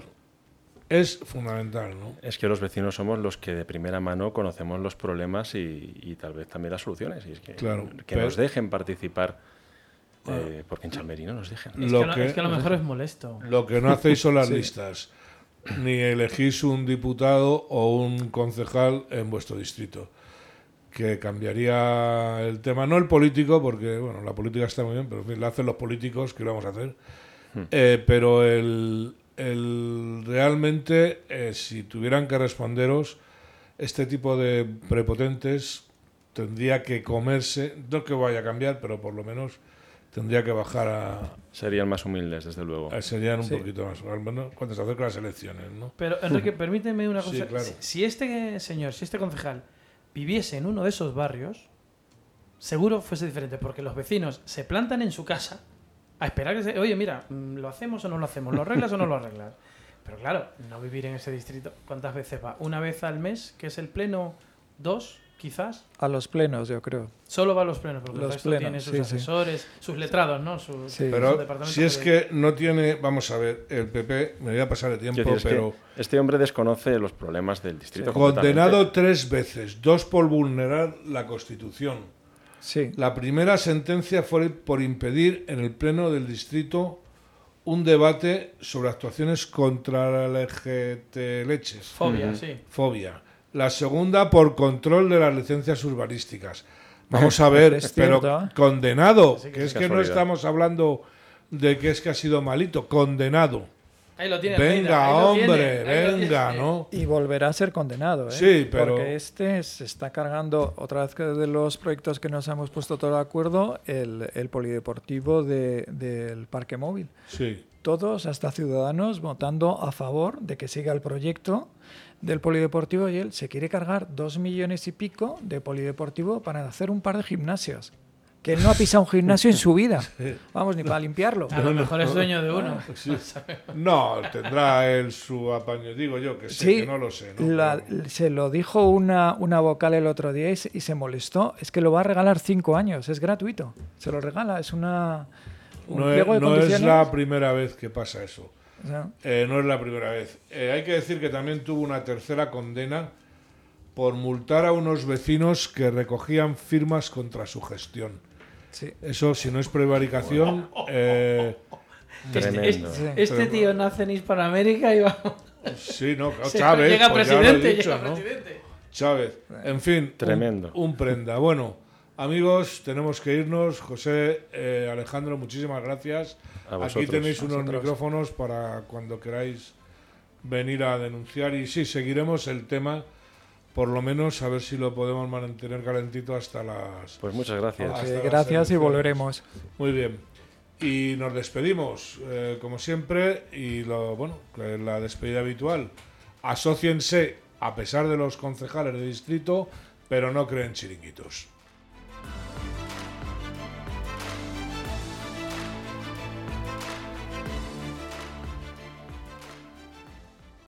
Speaker 2: Es fundamental, ¿no?
Speaker 12: Es que los vecinos somos los que de primera mano conocemos los problemas y, y tal vez también las soluciones. Y es que,
Speaker 2: Claro,
Speaker 12: que
Speaker 2: pero-
Speaker 12: nos dejen participar, eh, porque en Chamberí no nos dejan.
Speaker 4: es, que, a lo- es que a lo mejor es molesto.
Speaker 2: Lo que no hacéis son las
Speaker 13: Sí.
Speaker 2: listas, ni elegís un diputado o un concejal en vuestro distrito, que cambiaría el tema, no el político, porque bueno, la política está muy bien, pero en fin, la hacen los políticos, ¿qué le vamos a hacer?
Speaker 12: Hmm.
Speaker 2: Eh, pero el, el- realmente, eh, si tuvieran que responderos, este tipo de prepotentes tendría que comerse, no que vaya a cambiar, pero por lo menos tendría que bajar a,
Speaker 12: Serían más humildes, desde luego.
Speaker 2: eh, serían un
Speaker 13: Sí.
Speaker 2: poquito más, al menos cuando se acercan las elecciones, ¿no?
Speaker 4: Pero Enrique, permíteme una
Speaker 2: Sí,
Speaker 4: cosa.
Speaker 2: claro.
Speaker 4: si, si este señor, si este concejal viviese en uno de esos barrios, seguro fuese diferente, porque los vecinos se plantan en su casa a esperar que se... Oye, mira, mm, ¿lo hacemos o no lo hacemos? ¿Lo arreglas o no lo arreglas? Pero claro, no vivir en ese distrito, ¿cuántas veces va? ¿Una vez al mes, que es el pleno? ¿Dos, quizás?
Speaker 13: A los plenos, yo creo.
Speaker 4: Solo va a los plenos, porque el
Speaker 13: Los
Speaker 4: resto
Speaker 13: plenos,
Speaker 4: tiene sus
Speaker 13: sí, sí.
Speaker 4: asesores, sus letrados, ¿no? Sus,
Speaker 13: Sí.
Speaker 4: su
Speaker 2: Pero
Speaker 4: departamento
Speaker 2: si es que no tiene, vamos a ver, el PP, me voy a pasar el tiempo,
Speaker 12: es que
Speaker 2: pero
Speaker 12: este hombre desconoce los problemas del distrito.
Speaker 2: condenado tres veces, dos por vulnerar la Constitución.
Speaker 13: Sí.
Speaker 2: La primera sentencia fue por impedir en el pleno del distrito un debate sobre actuaciones contra la LGT leches.
Speaker 4: Fobia, sí.
Speaker 2: Fobia. La segunda por control de las licencias urbanísticas. Vamos a ver,
Speaker 13: Es
Speaker 2: pero
Speaker 13: cierto, ¿eh?
Speaker 2: condenado,
Speaker 4: Sí, que
Speaker 2: que
Speaker 12: es
Speaker 2: que no estamos hablando de que es que ha sido malito, condenado.
Speaker 4: Ahí lo tiene
Speaker 2: venga,
Speaker 4: Almeida, ahí lo
Speaker 2: hombre,
Speaker 4: tiene, ahí lo
Speaker 2: venga. ¿no?
Speaker 13: Y volverá a ser condenado, ¿eh?
Speaker 2: Sí, pero-
Speaker 13: Porque este se está cargando, otra vez que de los proyectos que nos hemos puesto todo de acuerdo, el, el polideportivo de- del parque móvil.
Speaker 2: Sí.
Speaker 13: Todos, hasta ciudadanos, votando a favor de que siga el proyecto del polideportivo y él se quiere cargar dos millones y pico de polideportivo para hacer un par de gimnasios. Que él no ha pisado un gimnasio en su vida. Vamos, ni para limpiarlo.
Speaker 4: A lo mejor es dueño de uno.
Speaker 2: Sí. No, tendrá él su apaño. Digo yo que sé,
Speaker 13: Sí,
Speaker 2: que no lo sé. ¿no?
Speaker 13: la- se lo dijo una, una vocal el otro día y se, y se molestó. Es que lo va a regalar cinco años, es gratuito. Se lo regala, es una. Un
Speaker 2: No,
Speaker 13: pliego
Speaker 2: es,
Speaker 13: de
Speaker 2: no es la primera vez que pasa eso.
Speaker 13: O sea,
Speaker 2: Eh, no es la primera vez. Eh, hay que decir que también tuvo una tercera condena por multar a unos vecinos que recogían firmas contra su gestión.
Speaker 13: Sí.
Speaker 2: Eso, si no es prevaricación, eh,
Speaker 12: Tremendo.
Speaker 4: Este, este tío nace en Hispanoamérica y va.
Speaker 2: Sí, no, Chávez.
Speaker 4: llega
Speaker 2: pues ya lo he
Speaker 4: presidente,
Speaker 2: dicho,
Speaker 4: llega
Speaker 2: ¿no?
Speaker 4: presidente.
Speaker 2: Chávez. En fin, un-
Speaker 12: Tremendo.
Speaker 2: Un, prenda. Bueno, amigos, tenemos que irnos. José, eh, Alejandro, muchísimas gracias.
Speaker 12: A
Speaker 2: Aquí tenéis unos micrófonos para cuando queráis venir a denunciar. Y sí, seguiremos el tema. Por lo menos a ver si lo podemos mantener calentito hasta las.
Speaker 12: Pues muchas gracias.
Speaker 13: eh, gracias y volveremos.
Speaker 2: Muy bien. Y nos despedimos, eh, como siempre, y lo, bueno, la despedida habitual. Asociense, a pesar de los concejales de distrito, pero no creen chiringuitos.